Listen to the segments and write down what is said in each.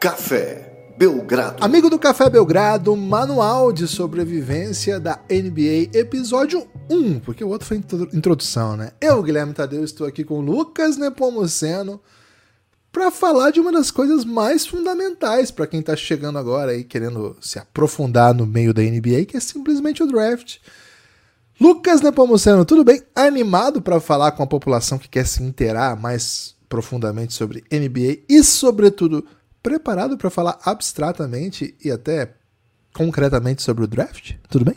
Café Belgrado. Amigo do Café Belgrado, manual de sobrevivência da NBA, episódio 1, porque o outro foi introdução, né? Eu, Guilherme Tadeu, estou aqui com Lucas Nepomuceno para falar de uma das coisas mais fundamentais para quem está chegando agora aí querendo se aprofundar no meio da NBA, que é simplesmente o draft. Lucas Nepomuceno, tudo bem? Animado para falar com a população que quer se inteirar mais profundamente sobre NBA e, sobretudo, preparado para falar abstratamente e até concretamente sobre o draft? Tudo bem?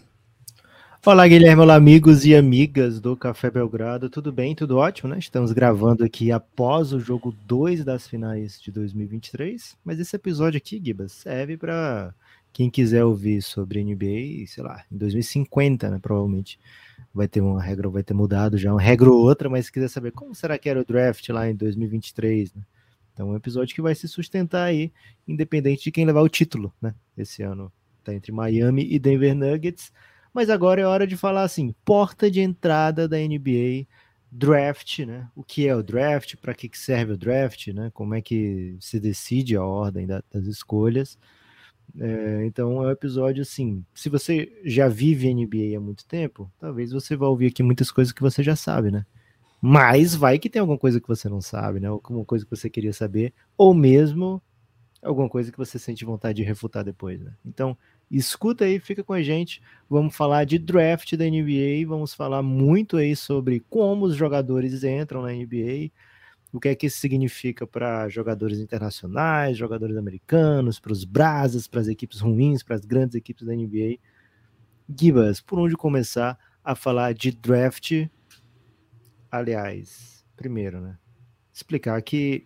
Olá, Guilherme, olá, amigos e amigas do Café Belgrado. Tudo bem? Tudo ótimo, né? Estamos gravando aqui após o jogo 2 das finais de 2023. Mas esse episódio aqui, Gibas, serve para quem quiser ouvir sobre NBA, sei lá, em 2050, né? Provavelmente vai ter uma regra, vai ter mudado já uma regra ou outra, mas se quiser saber como será que era o draft lá em 2023, né? Então, um episódio que vai se sustentar aí, independente de quem levar o título, né? Esse ano tá entre Miami e Denver Nuggets. Mas agora é hora de falar assim: porta de entrada da NBA, draft, né? O que é o draft? Para que serve o draft, né? Como é que se decide a ordem das escolhas? É, então é um episódio assim. Se você já vive NBA há muito tempo, talvez você vá ouvir aqui muitas coisas que você já sabe, né? Mas vai que tem alguma coisa que você não sabe, né? Alguma coisa que você queria saber, ou mesmo alguma coisa que você sente vontade de refutar depois, né? Então, escuta aí, fica com a gente. Vamos falar de draft da NBA, vamos falar muito aí sobre como os jogadores entram na NBA, o que é que isso significa para jogadores internacionais, jogadores americanos, para os brasas, para as equipes ruins, para as grandes equipes da NBA. Gibas, por onde começar a falar de draft aliás, primeiro, né? Explicar que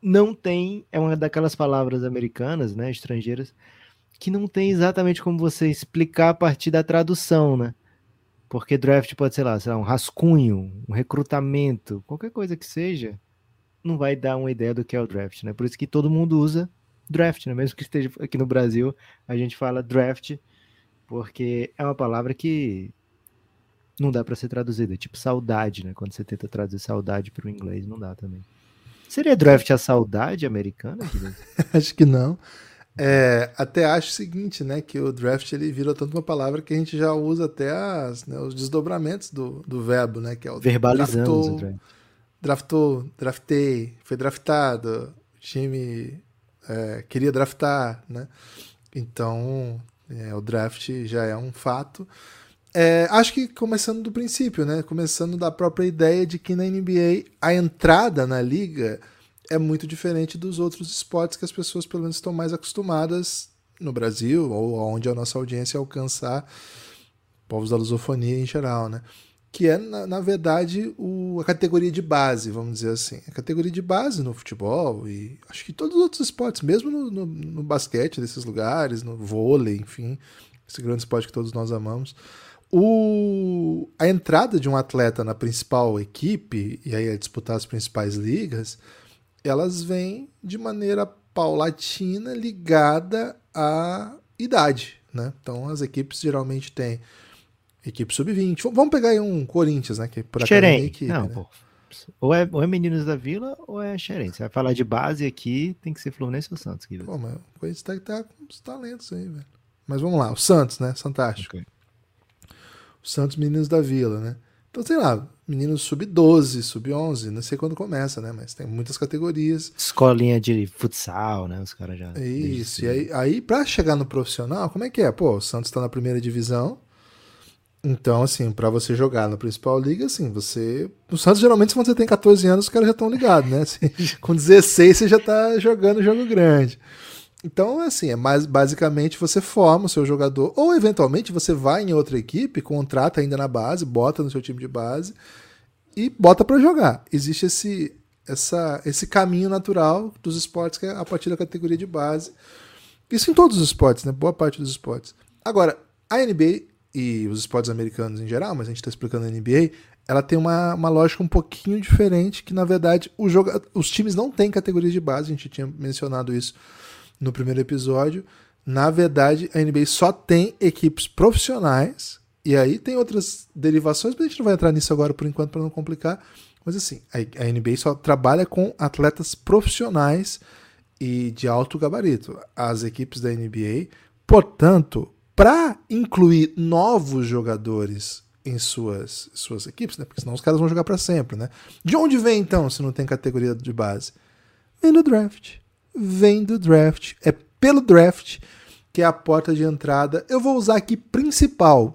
não tem, é uma daquelas palavras americanas, né, estrangeiras, que não tem exatamente como você explicar a partir da tradução, né? Porque draft pode ser lá, sei lá, um rascunho, um recrutamento, qualquer coisa que seja, não vai dar uma ideia do que é o draft, né? Por isso que todo mundo usa draft, né? Mesmo que esteja aqui no Brasil, a gente fala draft, porque é uma palavra que não dá para ser traduzida. É tipo saudade, né? Quando você tenta traduzir saudade para o inglês, não dá também. Seria draft a saudade americana? acho que não. É, até acho o seguinte, né? Que o draft ele virou tanto uma palavra que a gente já usa até as, né, os desdobramentos do, do verbo, né? Que é o Verbalizamos draftou, draftou, draftei, foi draftado, o time é, queria draftar, né? Então, é, o draft já é um fato. É, acho que começando do princípio, né? Começando da própria ideia de que na NBA a entrada na liga é muito diferente dos outros esportes que as pessoas pelo menos estão mais acostumadas no Brasil ou onde a nossa audiência alcançar povos da lusofonia em geral, né? Que é, na, na verdade, o, a categoria de base, vamos dizer assim. A categoria de base no futebol e acho que todos os outros esportes, mesmo no, no, no basquete desses lugares, no vôlei, enfim, esse grande esporte que todos nós amamos o, a entrada de um atleta na principal equipe, e aí a disputar as principais ligas, elas vêm de maneira paulatina ligada à idade. Né? Então as equipes geralmente têm equipe sub-20. Vamos pegar aí um Corinthians, né? Que por acaso é equipe. Não, né? pô. Ou é, ou é Meninos da Vila ou é Xerém. Você vai falar de base aqui, tem que ser Fluminense ou Santos. Pô, mas o Corinthians tá, tá com os talentos aí, velho. Mas vamos lá, o Santos, né? Fantástico. Okay o Santos Meninos da Vila, né? Então, sei lá, meninos sub-12, sub-11, não sei quando começa, né? Mas tem muitas categorias. Escolinha de futsal, né? Os caras já. Isso, e aí, aí para chegar no profissional, como é que é? Pô, o Santos tá na primeira divisão. Então, assim, para você jogar na principal liga, assim, você. O Santos, geralmente, quando você tem 14 anos, os caras já estão ligados, né? Assim, com 16, você já tá jogando jogo grande. Então, assim, é mais basicamente você forma o seu jogador, ou eventualmente você vai em outra equipe, contrata ainda na base, bota no seu time de base e bota para jogar. Existe esse, essa, esse caminho natural dos esportes que é a partir da categoria de base. Isso em todos os esportes, né? Boa parte dos esportes. Agora, a NBA e os esportes americanos em geral, mas a gente está explicando a NBA, ela tem uma, uma lógica um pouquinho diferente, que na verdade o joga... os times não têm categorias de base, a gente tinha mencionado isso no primeiro episódio. Na verdade, a NBA só tem equipes profissionais, e aí tem outras derivações, mas a gente não vai entrar nisso agora por enquanto para não complicar. Mas assim, a NBA só trabalha com atletas profissionais e de alto gabarito, as equipes da NBA. Portanto, para incluir novos jogadores em suas, suas equipes, né? Porque senão os caras vão jogar para sempre, né? De onde vem então, se não tem categoria de base? Vem do draft. Vem do draft. É pelo draft que é a porta de entrada. Eu vou usar aqui principal,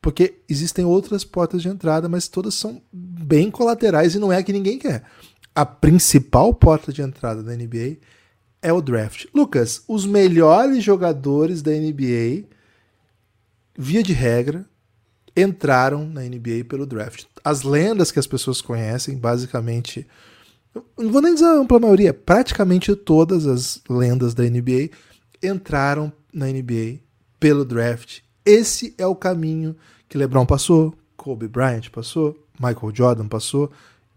porque existem outras portas de entrada, mas todas são bem colaterais e não é a que ninguém quer. A principal porta de entrada da NBA é o draft. Lucas, os melhores jogadores da NBA, via de regra, entraram na NBA pelo draft. As lendas que as pessoas conhecem, basicamente, não vou nem dizer a ampla maioria, praticamente todas as lendas da NBA entraram na NBA pelo draft. Esse é o caminho que LeBron passou, Kobe Bryant passou, Michael Jordan passou.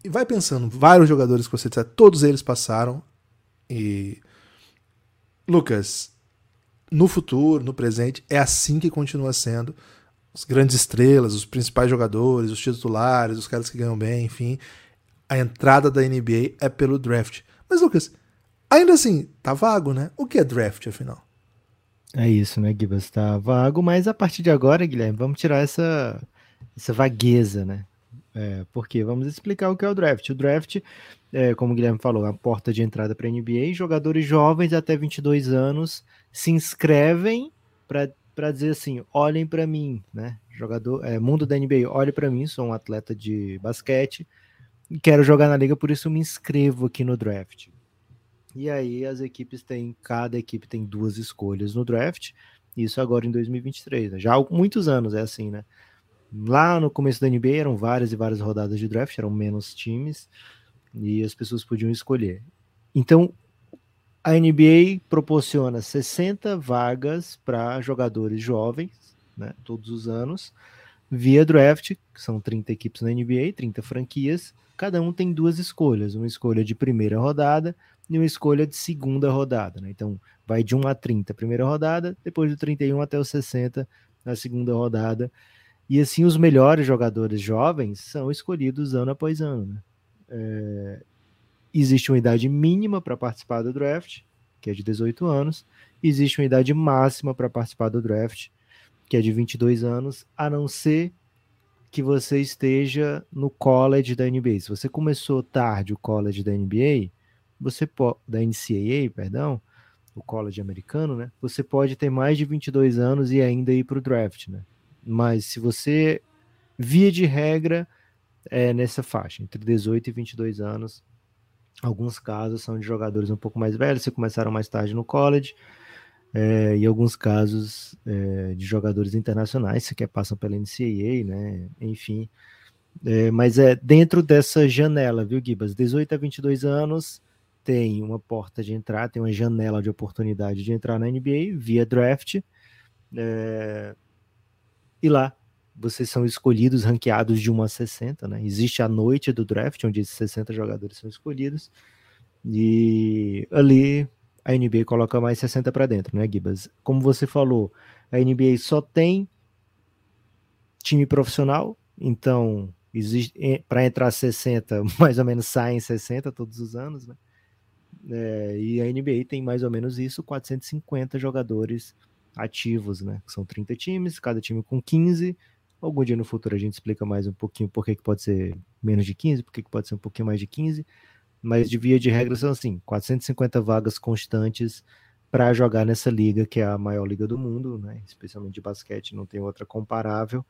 E vai pensando, vários jogadores que você disser, todos eles passaram. E. Lucas, no futuro, no presente, é assim que continua sendo. As grandes estrelas, os principais jogadores, os titulares, os caras que ganham bem, enfim. A entrada da NBA é pelo draft. Mas, Lucas, ainda assim, tá vago, né? O que é draft, afinal? É isso, né, Gibas? Tá vago, mas a partir de agora, Guilherme, vamos tirar essa, essa vagueza, né? É, porque vamos explicar o que é o draft. O draft, é, como o Guilherme falou, é a porta de entrada para a NBA. Jogadores jovens até 22 anos se inscrevem para dizer assim: olhem para mim, né? Jogador, é, mundo da NBA, olhe para mim, sou um atleta de basquete, quero jogar na liga, por isso me inscrevo aqui no draft. E aí as equipes têm, cada equipe tem duas escolhas no draft, isso agora em 2023, né? já há muitos anos é assim, né? Lá no começo da NBA eram várias e várias rodadas de draft, eram menos times e as pessoas podiam escolher. Então, a NBA proporciona 60 vagas para jogadores jovens, né, todos os anos, via draft, que são 30 equipes na NBA, 30 franquias, cada um tem duas escolhas, uma escolha de primeira rodada e uma escolha de segunda rodada. Né? Então, vai de 1 a 30 primeira rodada, depois do 31 até o 60 na segunda rodada. E assim, os melhores jogadores jovens são escolhidos ano após ano. Né? É... Existe uma idade mínima para participar do draft, que é de 18 anos. Existe uma idade máxima para participar do draft, que é de 22 anos, a não ser que você esteja no college da NBA. Se você começou tarde o college da NBA, você da NCAA, perdão, o college americano, né? Você pode ter mais de 22 anos e ainda ir para o draft, né? Mas se você, via de regra, é nessa faixa, entre 18 e 22 anos. Alguns casos são de jogadores um pouco mais velhos, que começaram mais tarde no college, é, e alguns casos é, de jogadores internacionais que passam pela NCAA, né? Enfim, é, mas é dentro dessa janela, viu, Gibas? 18 a 22 anos, tem uma porta de entrada, tem uma janela de oportunidade de entrar na NBA via draft. É, e lá vocês são escolhidos, ranqueados de 1 a 60, né? Existe a noite do draft, onde esses 60 jogadores são escolhidos. E ali a NBA coloca mais 60 para dentro, né, Gibas? Como você falou, a NBA só tem time profissional, então para entrar 60, mais ou menos saem 60 todos os anos, né? É, e a NBA tem mais ou menos isso, 450 jogadores ativos, né? São 30 times, cada time com 15. Algum dia no futuro a gente explica mais um pouquinho por que, pode ser menos de 15, por que pode ser um pouquinho mais de 15. Mas de via de regra são assim, 450 vagas constantes para jogar nessa liga, que é a maior liga do mundo, né? Especialmente de basquete, não tem outra comparável.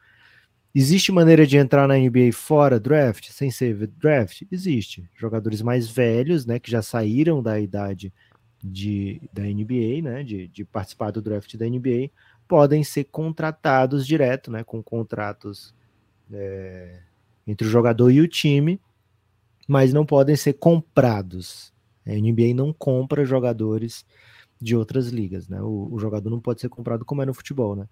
Existe maneira de entrar na NBA fora draft, sem ser draft? Existe. Jogadores mais velhos, né, que já saíram da idade de, da NBA, né, de, de participar do draft da NBA, podem ser contratados direto, né, com contratos é, entre o jogador e o time, mas não podem ser comprados. A NBA não compra jogadores de outras ligas, né? O, o jogador não pode ser comprado como é no futebol, né?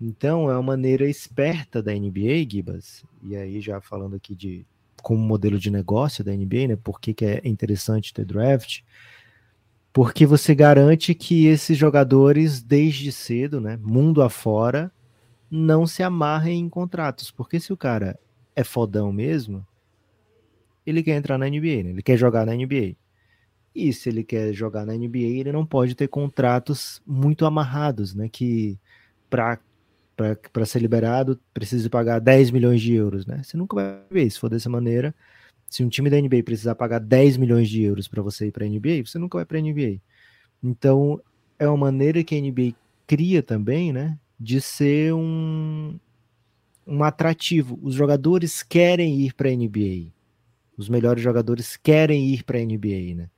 Então, é uma maneira esperta da NBA, Gibas, e aí já falando aqui de como modelo de negócio da NBA, né? Por que, que é interessante ter draft? Porque você garante que esses jogadores, desde cedo, né, mundo afora, não se amarrem em contratos. Porque se o cara é fodão mesmo, ele quer entrar na NBA, né? ele quer jogar na NBA. E se ele quer jogar na NBA, ele não pode ter contratos muito amarrados, né? Que para ser liberado precisa pagar 10 milhões de euros, né? Você nunca vai ver se for dessa maneira. Se um time da NBA precisar pagar 10 milhões de euros para você ir para a NBA, você nunca vai para a NBA. Então, é uma maneira que a NBA cria também, né? De ser um, um atrativo. Os jogadores querem ir para a NBA. Os melhores jogadores querem ir para a NBA, né?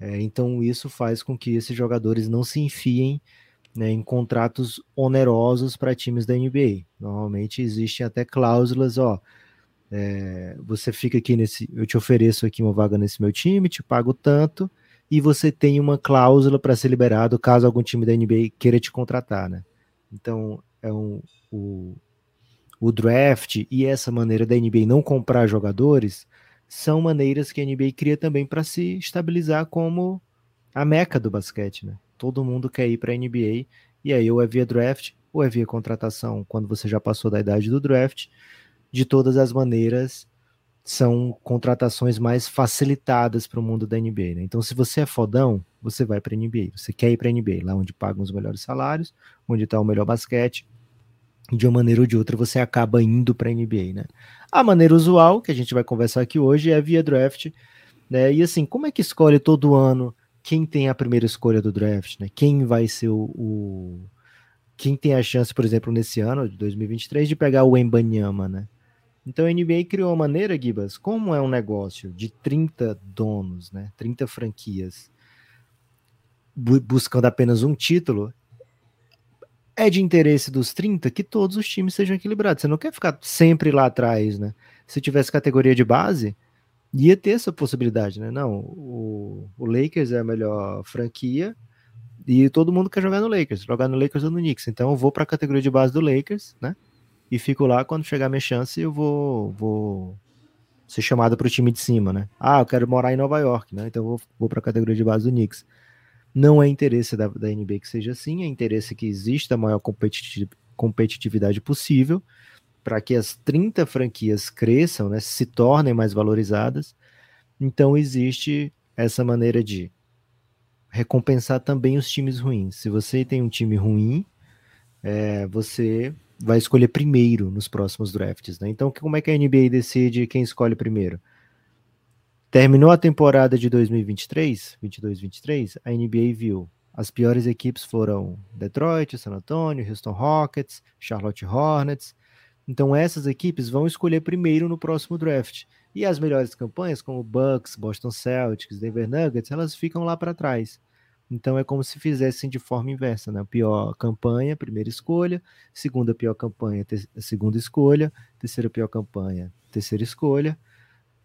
É, então isso faz com que esses jogadores não se enfiem né, em contratos onerosos para times da NBA. Normalmente existem até cláusulas, ó, é, você fica aqui nesse, eu te ofereço aqui uma vaga nesse meu time, te pago tanto, e você tem uma cláusula para ser liberado caso algum time da NBA queira te contratar, né? Então é um, o, o draft e essa maneira da NBA não comprar jogadores são maneiras que a NBA cria também para se estabilizar como a meca do basquete, né? Todo mundo quer ir para a NBA e aí ou é via draft ou é via contratação quando você já passou da idade do draft. De todas as maneiras, são contratações mais facilitadas para o mundo da NBA. Né? Então, se você é fodão, você vai para a NBA. Você quer ir para a NBA, lá onde pagam os melhores salários, onde está o melhor basquete, de uma maneira ou de outra você acaba indo para a NBA, né? A maneira usual, que a gente vai conversar aqui hoje, é via draft, né? E assim, como é que escolhe todo ano quem tem a primeira escolha do draft, né? Quem vai ser o, o... quem tem a chance, por exemplo, nesse ano de 2023 de pegar o Embanyama, né? Então a NBA criou uma maneira, Gibas, como é um negócio de 30 donos, né? 30 franquias buscando apenas um título, é de interesse dos 30 que todos os times sejam equilibrados. Você não quer ficar sempre lá atrás, né? Se tivesse categoria de base, ia ter essa possibilidade, né? Não, o, o Lakers é a melhor franquia e todo mundo quer jogar no Lakers, jogar no Lakers ou no Knicks. Então eu vou para a categoria de base do Lakers, né? E fico lá quando chegar minha chance, eu vou vou ser chamado para o time de cima, né? Ah, eu quero morar em Nova York, né? Então eu vou, vou para a categoria de base do Knicks. Não é interesse da, da NBA que seja assim, é interesse que exista a maior competitividade possível para que as 30 franquias cresçam, né, se tornem mais valorizadas. Então existe essa maneira de recompensar também os times ruins. Se você tem um time ruim, é, você vai escolher primeiro nos próximos drafts. Né? Então, como é que a NBA decide quem escolhe primeiro? Terminou a temporada de 2023, 22-23, a NBA viu as piores equipes foram Detroit, San Antonio, Houston Rockets, Charlotte Hornets. Então essas equipes vão escolher primeiro no próximo draft. E as melhores campanhas, como Bucks, Boston Celtics, Denver Nuggets, elas ficam lá para trás. Então é como se fizessem de forma inversa, né? Pior campanha, primeira escolha, segunda pior campanha, segunda escolha, terceira pior campanha, terceira escolha,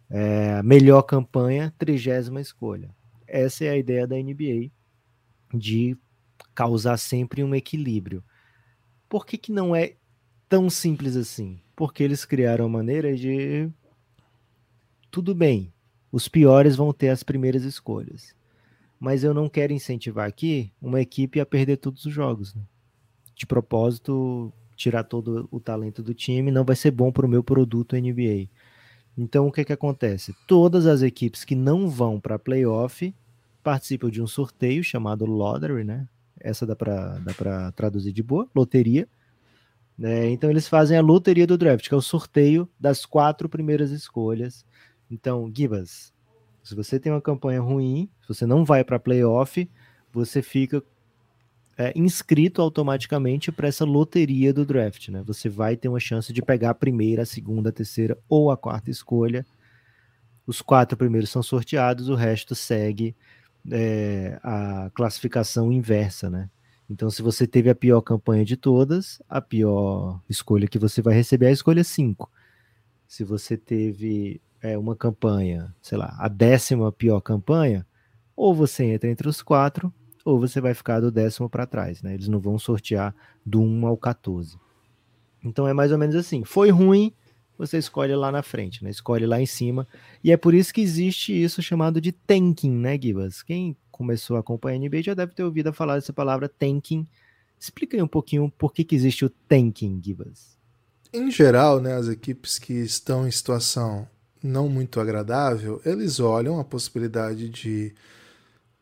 é, melhor campanha, trigésima escolha. Essa é a ideia da NBA de causar sempre um equilíbrio. Por que, que não é tão simples assim? Porque eles criaram a maneira de. Tudo bem, os piores vão ter as primeiras escolhas. Mas eu não quero incentivar aqui uma equipe a perder todos os jogos. Né? De propósito, tirar todo o talento do time não vai ser bom para o meu produto NBA. Então o que, que acontece? Todas as equipes que não vão para playoff participam de um sorteio chamado Lottery, né? Essa dá para dá traduzir de boa, loteria. Né? Então eles fazem a loteria do draft, que é o sorteio das quatro primeiras escolhas. Então, Gibas, se você tem uma campanha ruim, se você não vai para playoff, você fica é, inscrito automaticamente para essa loteria do draft, né? Você vai ter uma chance de pegar a primeira, a segunda, a terceira ou a quarta escolha. Os quatro primeiros são sorteados, o resto segue é, a classificação inversa, né? Então, se você teve a pior campanha de todas, a pior escolha que você vai receber é a escolha 5. Se você teve é, uma campanha, sei lá, a décima pior campanha, ou você entra entre os quatro, ou você vai ficar do décimo para trás, né? Eles não vão sortear do 1 ao 14. Então é mais ou menos assim. Foi ruim, você escolhe lá na frente, né? Escolhe lá em cima. E é por isso que existe isso chamado de tanking, né, Gibas? Quem começou a acompanhar a NBA já deve ter ouvido falar dessa palavra tanking. Explica aí um pouquinho por que, que existe o tanking, Gibas. Em geral, né, as equipes que estão em situação não muito agradável, eles olham a possibilidade de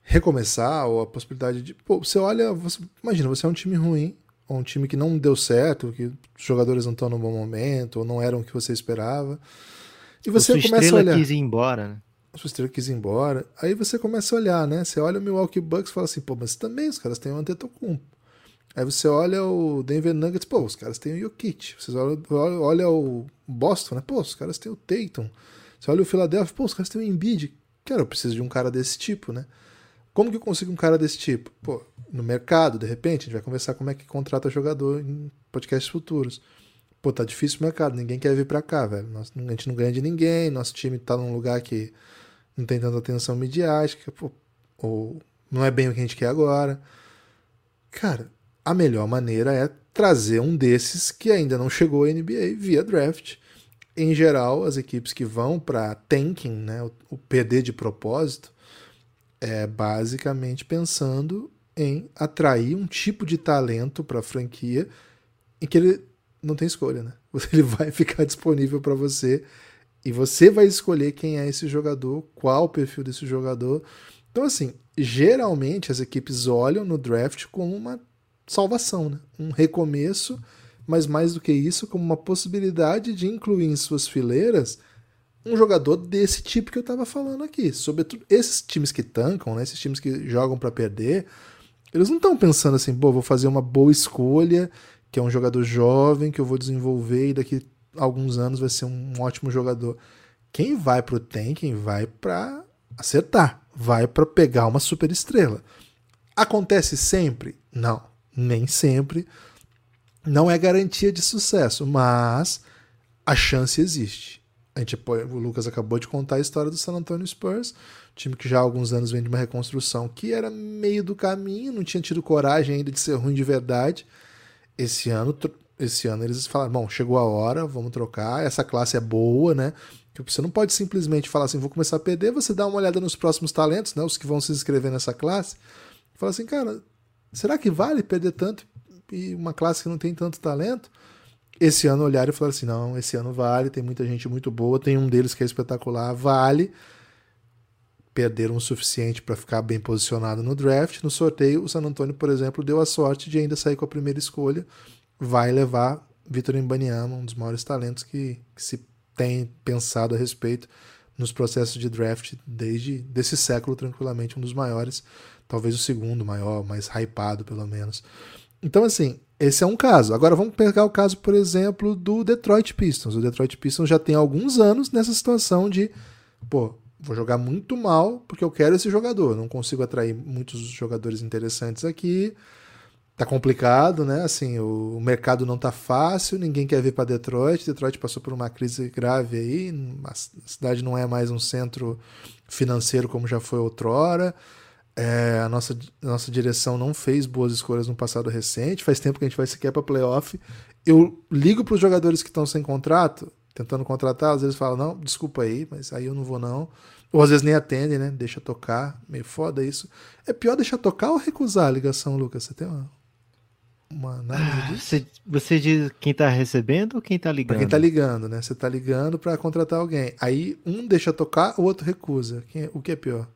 recomeçar, ou a possibilidade de. Pô, você olha, você, imagina, você é um time ruim, ou um time que não deu certo, que os jogadores não estão no bom momento, ou não eram o que você esperava. E você a sua começa a olhar. quis ir embora, né? A sua estrela quis ir embora. Aí você começa a olhar, né? Você olha o Milwaukee Bucks e fala assim, pô, mas também os caras têm o Antetokounmpo. Aí você olha o Denver Nuggets, pô, os caras têm o Jokic. Você olha, olha o Boston, né? Pô, os caras têm o Tatum. Você olha o Philadelphia, pô, os caras têm o Embiid. Cara, eu preciso de um cara desse tipo, né? Como que eu consigo um cara desse tipo? Pô, no mercado, de repente, a gente vai conversar como é que contrata jogador em podcasts futuros. Pô, tá difícil o mercado, ninguém quer vir pra cá, velho. Nós, a gente não ganha de ninguém, nosso time tá num lugar que não tem tanta atenção midiática, pô, ou não é bem o que a gente quer agora. Cara, a melhor maneira é trazer um desses que ainda não chegou à NBA via draft. Em geral, as equipes que vão para tanking, né, o, o PD de propósito, é basicamente pensando em atrair um tipo de talento para a franquia em que ele não tem escolha, né? Ele vai ficar disponível para você e você vai escolher quem é esse jogador, qual o perfil desse jogador. Então, assim, geralmente as equipes olham no draft como uma salvação, né? um recomeço, mas mais do que isso, como uma possibilidade de incluir em suas fileiras um jogador desse tipo que eu estava falando aqui. Sobretudo esses times que tancam, né? esses times que jogam para perder, eles não estão pensando assim, pô, vou fazer uma boa escolha, que é um jogador jovem que eu vou desenvolver e daqui a alguns anos vai ser um ótimo jogador. Quem vai pro tanking vai para acertar, vai para pegar uma super estrela. Acontece sempre? Não nem sempre, não é garantia de sucesso, mas a chance existe. A gente, o Lucas acabou de contar a história do San Antonio Spurs, time que já há alguns anos vem de uma reconstrução que era meio do caminho, não tinha tido coragem ainda de ser ruim de verdade. Esse ano, esse ano eles falaram: bom, chegou a hora, vamos trocar. Essa classe é boa, né? Você não pode simplesmente falar assim, vou começar a perder. Você dá uma olhada nos próximos talentos, né? Os que vão se inscrever nessa classe. Fala assim, cara, será que vale perder tanto e uma classe que não tem tanto talento? Esse ano olharam e falaram assim: não, esse ano vale, tem muita gente muito boa, tem um deles que é espetacular, vale. Perderam o suficiente para ficar bem posicionado no draft. No sorteio, o San Antonio, por exemplo, deu a sorte de ainda sair com a primeira escolha. Vai levar Vitor Embanyama, um dos maiores talentos que, que se tem pensado a respeito nos processos de draft desde desse século, tranquilamente, um dos maiores talvez o segundo maior, mais hypado pelo menos. Então, assim, esse é um caso. Agora vamos pegar o caso, por exemplo, do Detroit Pistons. O Detroit Pistons já tem alguns anos nessa situação de, pô, vou jogar muito mal porque eu quero esse jogador. Não consigo atrair muitos jogadores interessantes aqui. Tá complicado, né? Assim, o, mercado não tá fácil, ninguém quer vir para Detroit. Detroit passou por uma crise grave aí, a cidade não é mais um centro financeiro como já foi outrora. É, a nossa, a nossa direção não fez boas escolhas no passado recente. Faz tempo que a gente vai sequer para playoff. Eu ligo para os jogadores que estão sem contrato, tentando contratar, às vezes falam: não, desculpa aí, mas aí eu não vou não. Ou às vezes nem atendem, né? Deixa tocar. Meio foda isso. É pior deixar tocar ou recusar a ligação, Lucas? Você tem uma, uma análise ah, disso? Você, você diz quem está recebendo ou quem está ligando? Pra quem está ligando, né? Você está ligando para contratar alguém. Aí um deixa tocar, o outro recusa. Quem, o que é pior?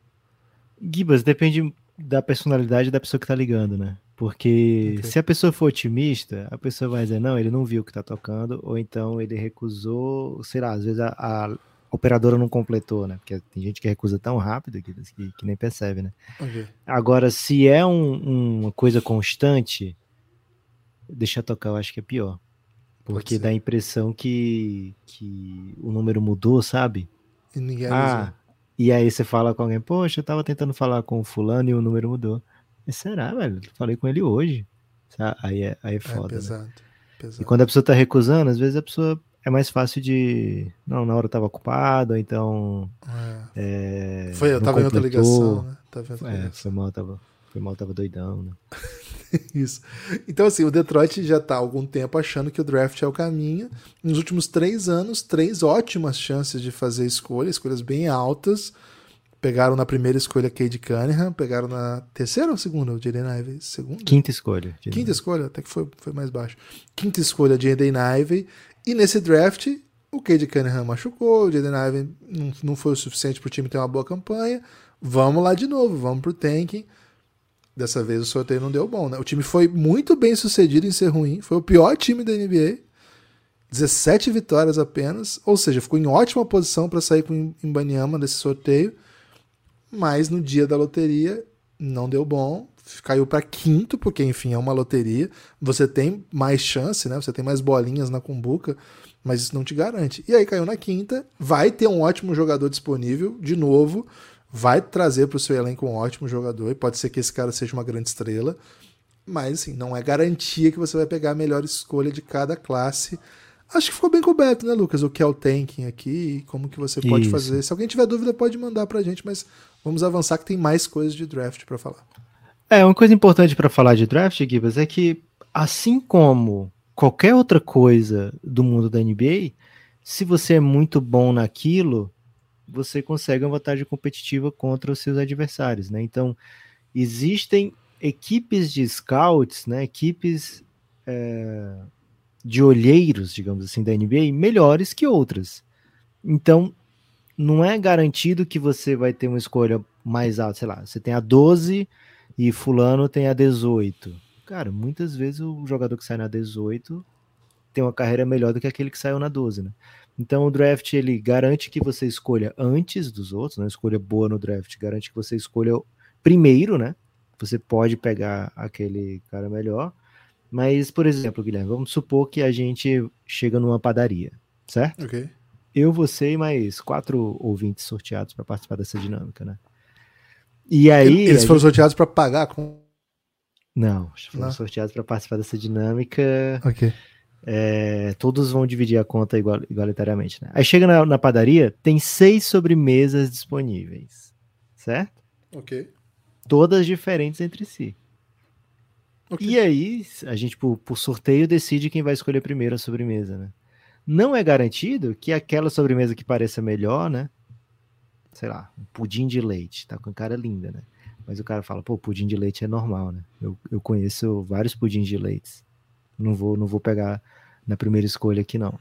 Gibas, depende da personalidade da pessoa que tá ligando, né? Porque okay. se a pessoa for otimista, a pessoa vai dizer, não, ele não viu o que tá tocando, ou então ele recusou, sei lá, às vezes a, a operadora não completou, né? Porque tem gente que recusa tão rápido que, que, que nem percebe, né? Okay. Agora, se é um, uma coisa constante, deixa tocar, eu acho que é pior. Porque dá a impressão que, que o número mudou, sabe? E ninguém ah, e aí você fala com alguém, poxa, eu tava tentando falar com o fulano e o número mudou. E será, velho? Falei com ele hoje. Aí é, aí é, é foda. É pesado, né? pesado. E quando a pessoa tá recusando, às vezes a pessoa é mais fácil de. Não, na hora eu tava ocupado, então. É. É, foi, eu tava completou. em outra ligação, né? Tava outra é, foi mal, tava. Foi mal, tava doidão, né? Isso. Então, assim, o Detroit já está há algum tempo achando que o draft é o caminho. Nos últimos três anos, três ótimas chances de fazer escolha, escolhas bem altas. Pegaram na primeira escolha Cade Cunningham, pegaram na terceira ou segunda, o Jaden Ivey? Segunda? Quinta escolha. Jaden Quinta escolha, até que foi, foi mais baixo. Quinta escolha, Jaden Ivey. E nesse draft, o Cade Cunningham machucou, o Jaden Ivey não, não foi o suficiente para o time ter uma boa campanha. vamos lá de novo, vamos pro tanking. Dessa vez o sorteio não deu bom, né? O time foi muito bem sucedido em ser ruim, foi o pior time da NBA. 17 vitórias apenas, ou seja, ficou em ótima posição para sair com o Imbaniama nesse sorteio, mas no dia da loteria não deu bom, caiu para quinto, porque enfim é uma loteria, você tem mais chance, né? Você tem mais bolinhas na cumbuca, mas isso não te garante. E aí caiu na quinta, vai ter um ótimo jogador disponível de novo, vai trazer para o seu elenco um ótimo jogador, e pode ser que esse cara seja uma grande estrela, mas assim, não é garantia que você vai pegar a melhor escolha de cada classe. Acho que ficou bem coberto, né, Lucas? O que é o tanking aqui, como que você pode Isso. fazer. Se alguém tiver dúvida, pode mandar pra gente, mas vamos avançar que tem mais coisas de draft para falar. É, uma coisa importante para falar de draft, Gibas, é que assim como qualquer outra coisa do mundo da NBA, se você é muito bom naquilo, você consegue uma vantagem competitiva contra os seus adversários, né? Então, existem equipes de scouts, né? Equipes é, de olheiros, digamos assim, da NBA, melhores que outras. Então, não é garantido que você vai ter uma escolha mais alta, sei lá, você tem a 12 e fulano tem a 18. Cara, muitas vezes o jogador que sai na 18 tem uma carreira melhor do que aquele que saiu na 12, né? Então o draft ele garante que você escolha antes dos outros, né? Escolha boa no draft garante que você escolha primeiro, né? Você pode pegar aquele cara melhor. Mas, por exemplo, Guilherme, vamos supor que a gente chega numa padaria, certo? Ok. Eu, você e mais quatro ouvintes sorteados para participar dessa dinâmica, né? E aí. Eles foram gente... sorteados para pagar com. Não, foram Não. sorteados para participar dessa dinâmica. Ok. É, todos vão dividir a conta igual, igualitariamente. Né? Aí chega na, na, padaria, tem seis sobremesas disponíveis, certo? Ok. Todas diferentes entre si. Okay. E aí, a gente, por, por, sorteio, decide quem vai escolher primeiro a sobremesa, né? Não é garantido que aquela sobremesa que pareça melhor, né? Sei lá, um pudim de leite, tá com cara linda, né? Mas o cara fala, pô, pudim de leite é normal, né? Eu, eu conheço vários pudins de leite não vou, não vou pegar na primeira escolha aqui, não.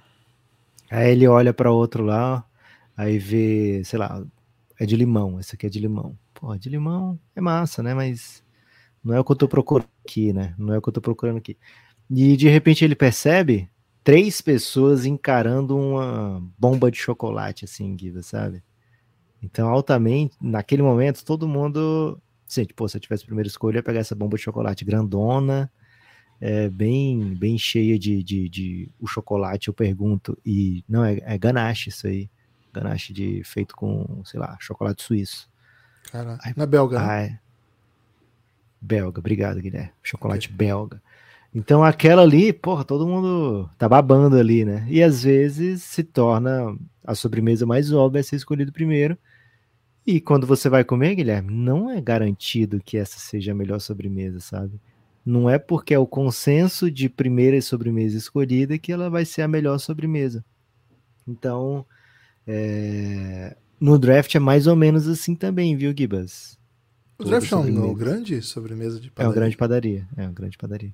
Aí ele olha para outro lá, aí vê, sei lá, é de limão, esse aqui é de limão. Pô, de limão é massa, né? Mas não é o que eu tô procurando aqui, né? Não é o que eu tô procurando aqui. E de repente ele percebe três pessoas encarando uma bomba de chocolate, assim, Guida, sabe? Então, altamente, naquele momento, todo mundo. Sim, tipo, se eu tivesse a primeira escolha, eu ia pegar essa bomba de chocolate grandona, é, bem, bem cheia de, de, de, o chocolate, eu pergunto, e não, é, é ganache isso aí, ganache de, feito com, sei lá, chocolate suíço. Cara, na belga, né? belga, obrigado, Guilherme, chocolate okay. belga. Então aquela ali, porra, todo mundo tá babando ali, né? E às vezes se torna a sobremesa mais óbvia a ser escolhido primeiro. E quando você vai comer, Guilherme, não é garantido que essa seja a melhor sobremesa, sabe? Não é porque é o consenso de primeira sobremesa escolhida que ela vai ser a melhor sobremesa. Então, é... no draft é mais ou menos assim também, viu, Gibas? O draft é um grande sobremesa de padaria. É uma grande padaria. É uma grande padaria.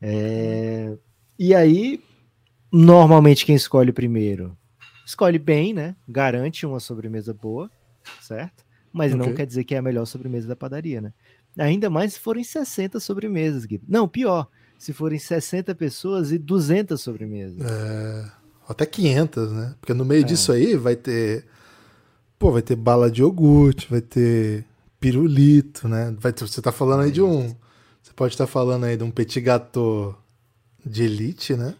É... E aí, normalmente quem escolhe primeiro escolhe bem, né? Garante uma sobremesa boa, certo? Mas okay. não quer dizer que é a melhor sobremesa da padaria, né? Ainda mais se forem 60 sobremesas, Gui. Não, pior, se forem 60 pessoas e 200 sobremesas. É, até 500, né? Porque no meio é. disso aí vai ter. Pô, vai ter bala de iogurte, vai ter pirulito, né? Vai ter, você tá falando aí de um. Você pode estar tá falando aí de um petit gâteau de elite, né?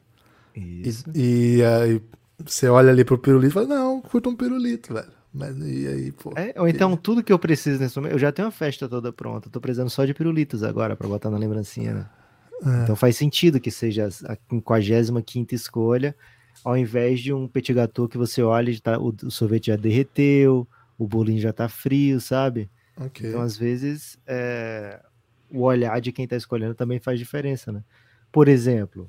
Isso. E, e aí você olha ali pro pirulito e fala: Não, curta um pirulito, velho. Mas e aí, pô. É, ou então tudo que eu preciso nesse momento, eu já tenho a festa toda pronta, tô precisando só de pirulitos agora para botar na lembrancinha, né? É. Então faz sentido que seja a 55 escolha, ao invés de um petit gâteau que você olha e tá, o, o, sorvete já derreteu, o bolinho já tá frio, sabe? Okay. Então às vezes é, o olhar de quem tá escolhendo também faz diferença, né? Por exemplo,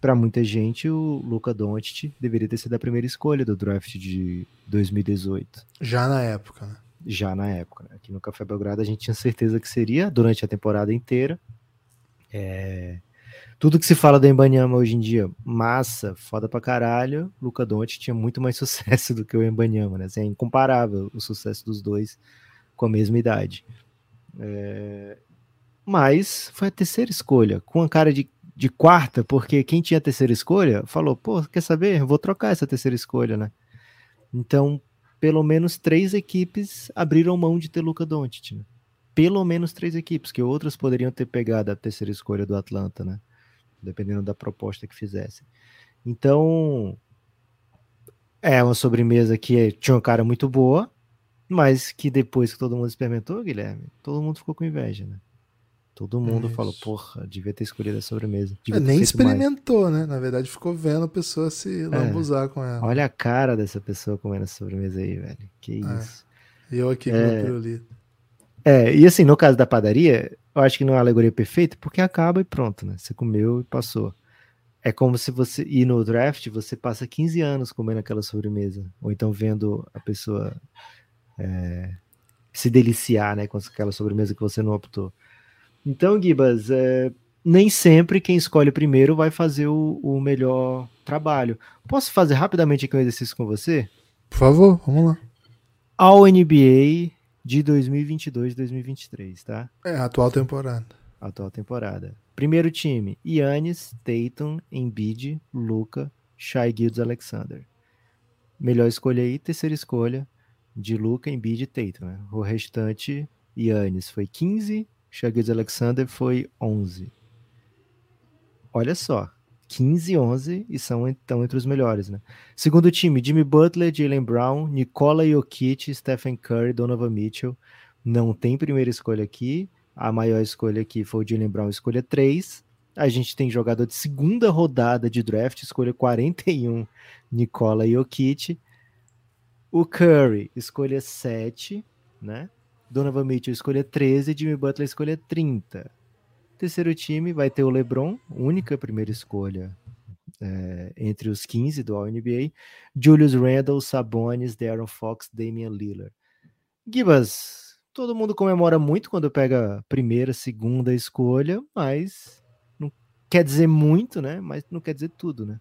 para muita gente, o Luca Doncic deveria ter sido a primeira escolha do draft de 2018. Já na época, né? Já na época. Né? Aqui no Café Belgrado a gente tinha certeza que seria durante a temporada inteira. É... Tudo que se fala do Embanyama hoje em dia, massa, foda pra caralho. Luca Doncic tinha muito mais sucesso do que o Embanyama, né? Assim, é incomparável o sucesso dos dois com a mesma idade. É... Mas foi a terceira escolha, com a cara de, de quarta, porque quem tinha terceira escolha falou: pô, quer saber? Vou trocar essa terceira escolha, né? Então, pelo menos três equipes abriram mão de ter Luca Doncic, né? Pelo menos três equipes, que outras poderiam ter pegado a terceira escolha do Atlanta, né? Dependendo da proposta que fizessem. Então, é uma sobremesa que tinha uma cara muito boa, mas que depois que todo mundo experimentou, Guilherme, todo mundo ficou com inveja, né? Todo mundo Isso. falou, porra, devia ter escolhido a sobremesa. É, nem experimentou, mais. né? Na verdade, ficou vendo a pessoa se é. lambuzar é. com ela. Olha a cara dessa pessoa comendo essa sobremesa aí, velho. Que é. isso. E eu aqui com é... pirulito. É, e assim, no caso da padaria, eu acho que não é uma alegoria perfeita, porque acaba e pronto, né? Você comeu e passou. É como se você ir no draft, você passa 15 anos comendo aquela sobremesa. Ou então vendo a pessoa é, se deliciar né, com aquela sobremesa que você não optou. Então, Gibas, é, nem sempre quem escolhe primeiro vai fazer o, o, melhor trabalho. Posso fazer rapidamente aqui um exercício com você? Por favor, vamos lá. All NBA de 2022-2023, tá? É, atual temporada. Atual temporada. Primeiro time, Yannis, Tatum, Embiid, Luca, Shai Gildes Alexander. Melhor escolha aí, terceira escolha de Luca, Embiid e Tatum. Né? O restante, Yannis foi 15, Shaggy Alexander foi 11. Olha só, 15 e 11 e são então entre os melhores, né? Segundo time, Jimmy Butler, Jalen Brown, Nikola Jokic, Stephen Curry, Donovan Mitchell. Não tem primeira escolha aqui. A maior escolha aqui foi o Jalen Brown, escolha 3. A gente tem jogador de segunda rodada de draft, escolha 41, Nikola Jokic. O Curry, escolha 7, né? Donovan Mitchell escolha 13, Jimmy Butler escolha 30. Terceiro time vai ter o LeBron, única primeira escolha é, entre os 15 do All-NBA. Julius Randle, Sabonis, Darren Fox, Damian Lillard. Gibas, todo mundo comemora muito quando pega primeira, segunda escolha, mas não quer dizer muito, né? Mas não quer dizer tudo, né?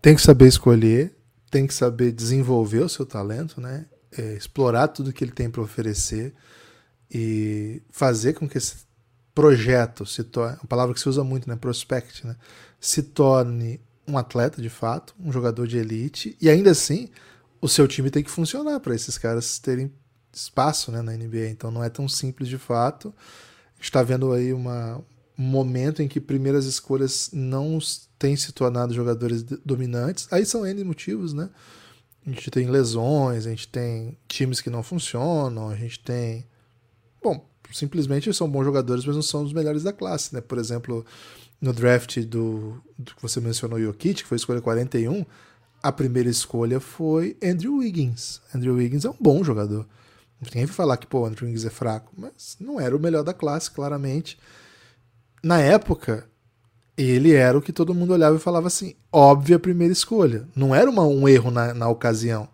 Tem que saber escolher, tem que saber desenvolver o seu talento, né? É, explorar tudo que ele tem para oferecer e fazer com que esse projeto se torne, uma palavra que se usa muito, né, prospect, né, se torne um atleta de fato, um jogador de elite e ainda assim o seu time tem que funcionar para esses caras terem espaço, né, na NBA. Então não é tão simples de fato. Está vendo aí uma, um momento em que primeiras escolhas não têm se tornado jogadores dominantes. Aí são N motivos, né? A gente tem lesões, a gente tem times que não funcionam, a gente tem. Bom, simplesmente são bons jogadores, mas não são os melhores da classe, né? Por exemplo, no draft do, do que você mencionou, Jokic, que foi a escolha 41, a primeira escolha foi Andrew Wiggins. Andrew Wiggins é um bom jogador. Ninguém vai falar que, pô, Andrew Wiggins é fraco, mas não era o melhor da classe, claramente. Na época, ele era o que todo mundo olhava e falava assim, óbvia primeira escolha. Não era uma, um erro na, na ocasião.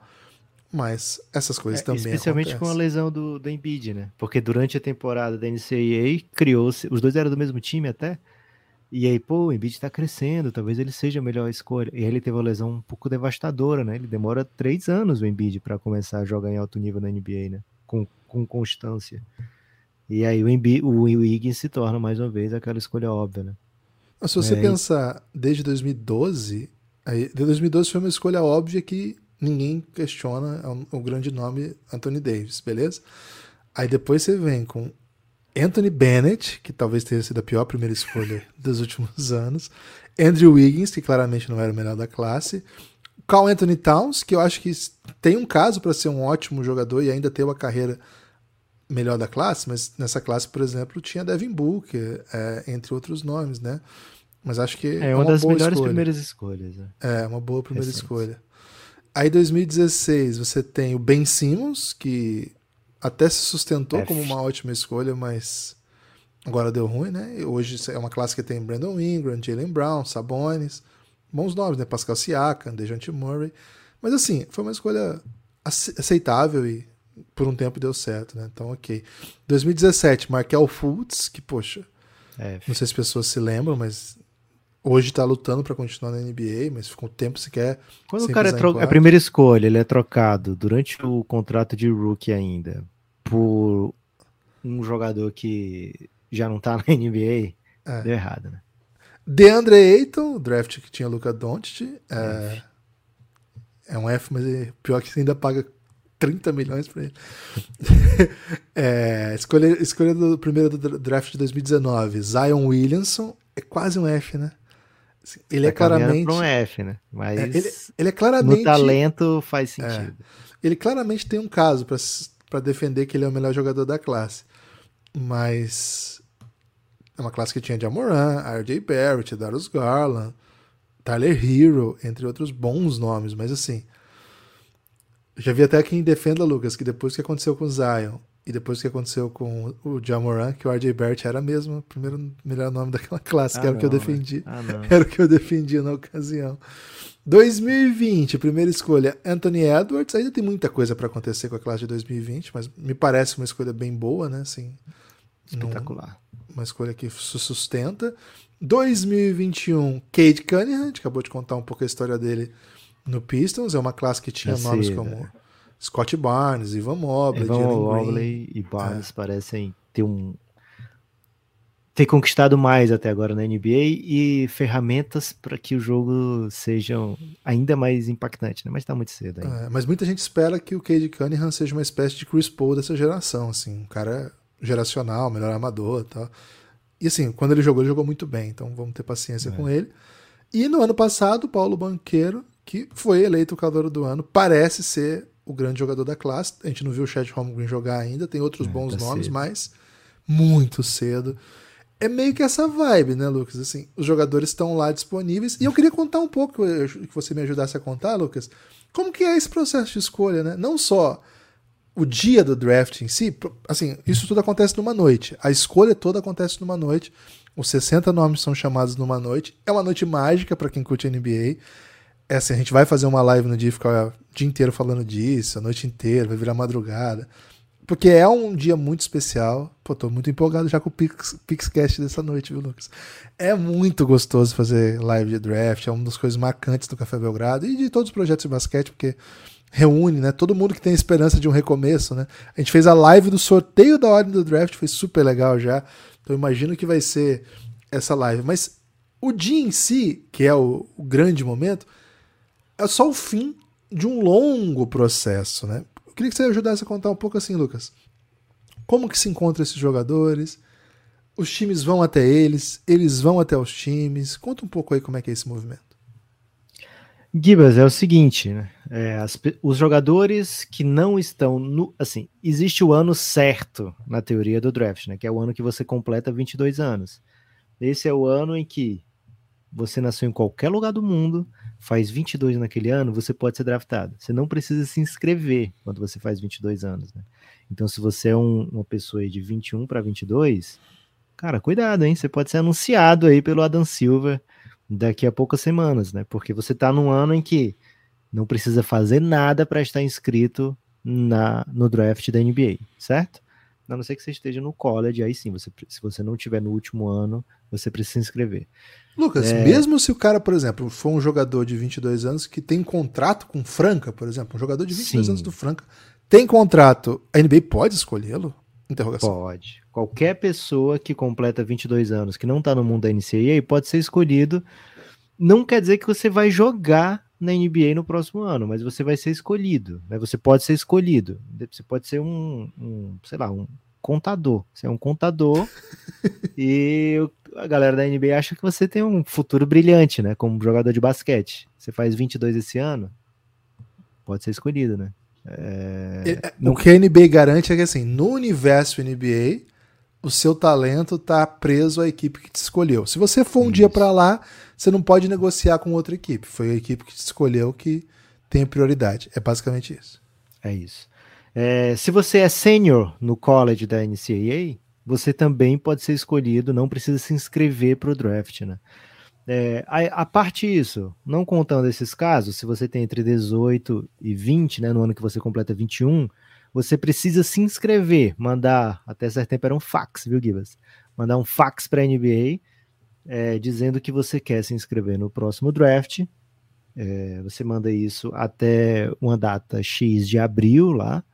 Mas essas coisas é, também Especialmente acontecem. com a lesão do, do Embiid, né? Porque durante a temporada da NCAA criou-se... Os dois eram do mesmo time até. E aí, pô, o Embiid tá crescendo, talvez ele seja a melhor escolha. E aí ele teve uma lesão um pouco devastadora, né? Ele demora três anos, o Embiid, para começar a jogar em alto nível na NBA, né? Com, com constância. E aí o, Embiid, o Wiggins se torna, mais uma vez, aquela escolha óbvia, né? Mas se você é, pensar desde 2012, aí, de 2012 foi uma escolha óbvia que ninguém questiona é o, o grande nome Anthony Davis, beleza? Aí depois você vem com Anthony Bennett, que talvez tenha sido a pior primeira escolha dos últimos anos, Andrew Wiggins, que claramente não era o melhor da classe, Carl Anthony Towns, que eu acho que tem um caso para ser um ótimo jogador e ainda ter uma carreira melhor da classe, mas nessa classe, por exemplo, tinha Devin Booker, é, entre outros nomes, né? Mas acho que é, é uma, uma das melhores escolha. primeiras escolhas. É, é uma boa primeira escolha. Aí 2016 você tem o Ben Simmons, que até se sustentou F. como uma ótima escolha, mas agora deu ruim, né? Hoje é uma classe que tem Brandon Ingram, Jalen Brown, Sabonis, bons nomes, né? Pascal Siakam, Dejounte Murray. Mas assim, foi uma escolha aceitável e por um tempo deu certo, né? Então, ok. 2017, Markel Fultz, que, poxa, é, não sei se as pessoas se lembram, mas hoje está lutando para continuar na NBA, mas ficou um tempo sequer. Quando o cara é tro... a primeira escolha, ele é trocado durante o contrato de rookie ainda. por um jogador que já não tá na NBA, É. deu errado, né? DeAndre Ayton, draft que tinha Luca Doncic, é, é um F, mas é pior que você ainda paga 30 milhões pra ele. é, escolha, escolha do primeiro do draft de 2019, Zion Williamson, é quase um F, né? Ele é Tá caminhando claramente... pra um F, né? Mas É, ele, ele é claramente... no talento faz sentido. ele claramente tem um caso para defender que ele é o melhor jogador da classe. Mas é uma classe que tinha Jamoran, RJ Barrett, Darius Garland, Tyler Hero, entre outros bons nomes. Mas assim, já vi até quem defenda, Lucas, que depois que aconteceu com o Zion e depois que aconteceu com o Jamoran, que o RJ Barrett era mesmo o primeiro melhor nome daquela classe, que Ah, era o que eu não, defendi. né? Ah. Era o que eu defendia na ocasião. 2020, primeira escolha, Anthony Edwards. Ainda tem muita coisa para acontecer com a classe de 2020, mas me parece uma escolha bem boa, né? Assim, Espetacular. uma escolha que se sustenta. 2021, Cade Cunningham. A gente acabou de contar um pouco a história dele no Pistons. É uma classe que tinha Já nomes como né? Scott Barnes, Ivan Mobley, Green. Mobley e Barnes parecem ter um ter conquistado mais até agora na NBA e ferramentas para que o jogo sejam ainda mais impactante, né? Mas tá muito cedo. É, mas muita gente espera que o Cade Cunningham seja uma espécie de Chris Paul dessa geração, assim, um cara geracional, melhor armador e tal. E assim, quando ele jogou, ele jogou muito bem, então vamos ter paciência com ele. E no ano passado, o Paulo Banqueiro, que foi eleito o calor do ano, parece ser o grande jogador da classe. A gente não viu o Chet Holmgren jogar ainda, tem outros É, bons tá nomes, cedo. mas muito cedo. É meio que essa vibe, né, Lucas? Assim, os jogadores estão lá disponíveis. E eu queria contar um pouco, que você me ajudasse a contar, Lucas, como que é esse processo de escolha, né? Não só o dia do draft em si, assim, isso tudo acontece numa noite. A escolha toda acontece numa noite. Os 60 nomes são chamados numa noite. É uma noite mágica para quem curte NBA. É assim, a gente vai fazer uma live no dia, ficar o dia inteiro falando disso, a noite inteira, vai virar madrugada. Porque é um dia muito especial. Pô, tô muito empolgado já com o Pix, Pixcast dessa noite, viu, Lucas? É muito gostoso fazer live de draft, é uma das coisas marcantes do Café Belgrado e de todos os projetos de basquete, porque reúne, né? Todo mundo que tem esperança de um recomeço, né? A gente fez a live do sorteio da ordem do draft, foi super legal já. Então imagino que vai ser essa live. Mas o dia em si, que é o, o grande momento, é só o fim de um longo processo, né? Eu queria que você ajudasse a contar um pouco assim, Lucas. Como que se encontram esses jogadores? Os times vão até eles, eles vão até os times. Conta um pouco aí como é que é esse movimento. Gibas, é o seguinte, né? É, as os jogadores que não estão no. Assim, existe o ano certo na teoria do draft, né? Que é o ano que você completa 22 anos. Esse é o ano em que você nasceu em qualquer lugar do mundo, faz 22 naquele ano, você pode ser draftado. Você não precisa se inscrever quando você faz 22 anos, né? Então, se você é um- uma pessoa de 21 para 22, cara, cuidado, hein? Você pode ser anunciado aí pelo Adam Silver daqui a poucas semanas, né? Porque você tá num ano em que não precisa fazer nada para estar inscrito na, no draft da NBA, certo? A não ser que você esteja no college, aí sim, você, se você não tiver no último ano, você precisa se inscrever. Lucas, É. mesmo se o cara, por exemplo, for um jogador de 22 anos que tem contrato com Franca, por exemplo, um jogador de 22 Sim. anos do Franca, tem contrato, a NBA pode escolhê-lo? Interrogação. Pode. Qualquer pessoa que completa 22 anos, que não tá no mundo da NCAA, pode ser escolhido. Não quer dizer que você vai jogar na NBA no próximo ano, mas você vai ser escolhido. Né? Você pode ser escolhido. Você pode ser um, um, sei lá, um contador. Você é um contador e a galera da NBA acha que você tem um futuro brilhante, né? Como jogador de basquete. Você faz 22 esse ano, pode ser escolhido, né? É, É, O que a NBA garante é que, assim, no universo NBA, o seu talento tá preso à equipe que te escolheu. Se você for um dia Isso. para lá, você não pode negociar com outra equipe. Foi a equipe que te escolheu que tem prioridade. É basicamente isso. É isso. É, se você é sênior no college da NCAA, você também pode ser escolhido, não precisa se inscrever para o draft, né? É, a, a parte disso, não contando esses casos, se você tem entre 18 e 20, né, no ano que você completa 21, você precisa se inscrever, mandar, até certo tempo era um fax, viu, Gibas? Mandar um fax para a NBA é, dizendo que você quer se inscrever no próximo draft. É, você manda isso até uma data X de abril lá.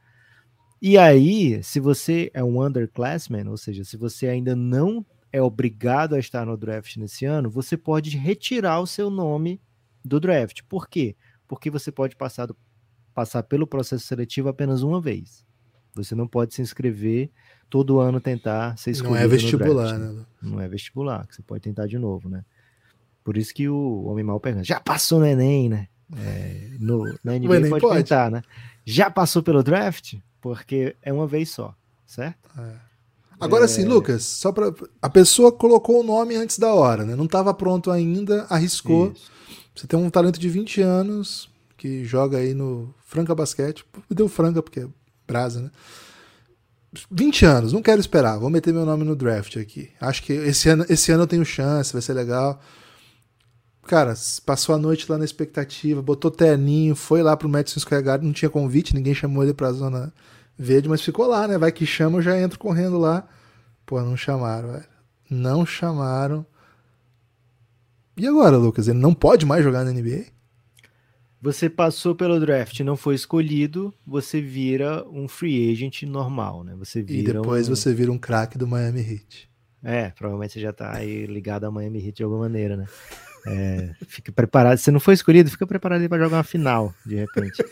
E aí, se você é um underclassman, ou seja, se você ainda não é obrigado a estar no draft nesse ano, você pode retirar o seu nome do draft. Por quê? Porque você pode passar, do, passar pelo processo seletivo apenas uma vez. Você não pode se inscrever todo ano tentar ser escolhido Não é vestibular, draft, né? Não é vestibular, que você pode tentar de novo, né? Por isso que o Homem Mal pergunta, já passou no Enem, né? É, no, na NBA Enem pode, pode. perguntar, né? Já passou pelo draft? Porque é uma vez só, certo? Agora sim, Lucas, só para a pessoa colocou o nome antes da hora, né? Não estava pronto ainda, arriscou. Isso. Você tem um talento de 20 anos que joga aí no Franca Basquete. Deu Franca porque é brasa, né? 20 anos, não quero esperar. Vou meter meu nome no draft aqui. Acho que esse ano, esse ano eu tenho chance, vai ser legal. Cara, passou a noite lá na expectativa, botou terninho, foi lá pro Madison Square Garden, não tinha convite, ninguém chamou ele pra zona verde, mas ficou lá, né? Vai que chama, eu já entro correndo lá. Pô, não chamaram, velho. Não chamaram. E agora, Lucas? Ele não pode mais jogar na NBA? Você passou pelo draft, não foi escolhido, você vira um free agent normal, né? Você E vira depois um... você vira um craque do Miami Heat. É, provavelmente você já tá aí ligado a Miami Heat de alguma maneira, né? É, fica preparado. Se não foi escolhido, fica preparado para jogar uma final, de repente.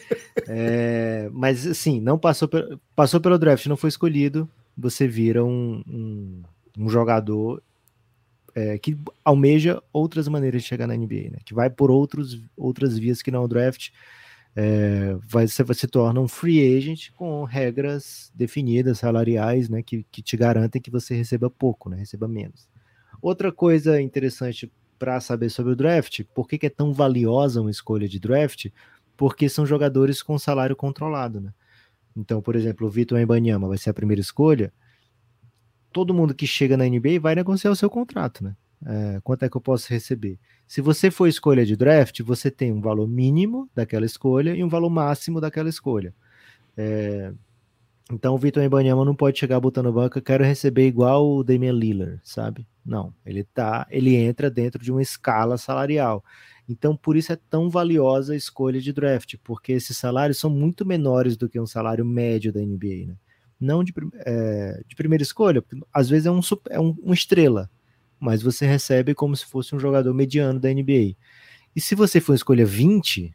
É, mas assim, não passou, pelo, passou pelo draft, não foi escolhido, você vira um, um, um jogador é, que almeja outras maneiras de chegar na NBA, né? Que vai por outros, outras vias que não o draft. É, vai, você se torna um free agent com regras definidas, salariais, né? Que, que te garantem que você receba pouco, né? Receba menos. Outra coisa interessante para saber sobre o draft, por que, que, é tão valiosa uma escolha de draft? Porque são jogadores com salário controlado, né? Então, por exemplo, o Vitor Embanyama vai ser a primeira escolha. Todo mundo que chega na NBA vai negociar o seu contrato, né? É, quanto é que eu posso receber? Se você for escolha de draft, você tem um valor mínimo daquela escolha e um valor máximo daquela escolha. É, então o Vitor Embanyama não pode chegar botando banca, quero receber igual o Damian Lillard, sabe? Não, ele tá, ele entra dentro de uma escala salarial. Então por isso é tão valiosa a escolha de draft, porque esses salários são muito menores do que um salário médio da NBA, né? Não de, é, de primeira escolha, às vezes é um, é um, um estrela, mas você recebe como se fosse um jogador mediano da NBA. E se você for escolha 20,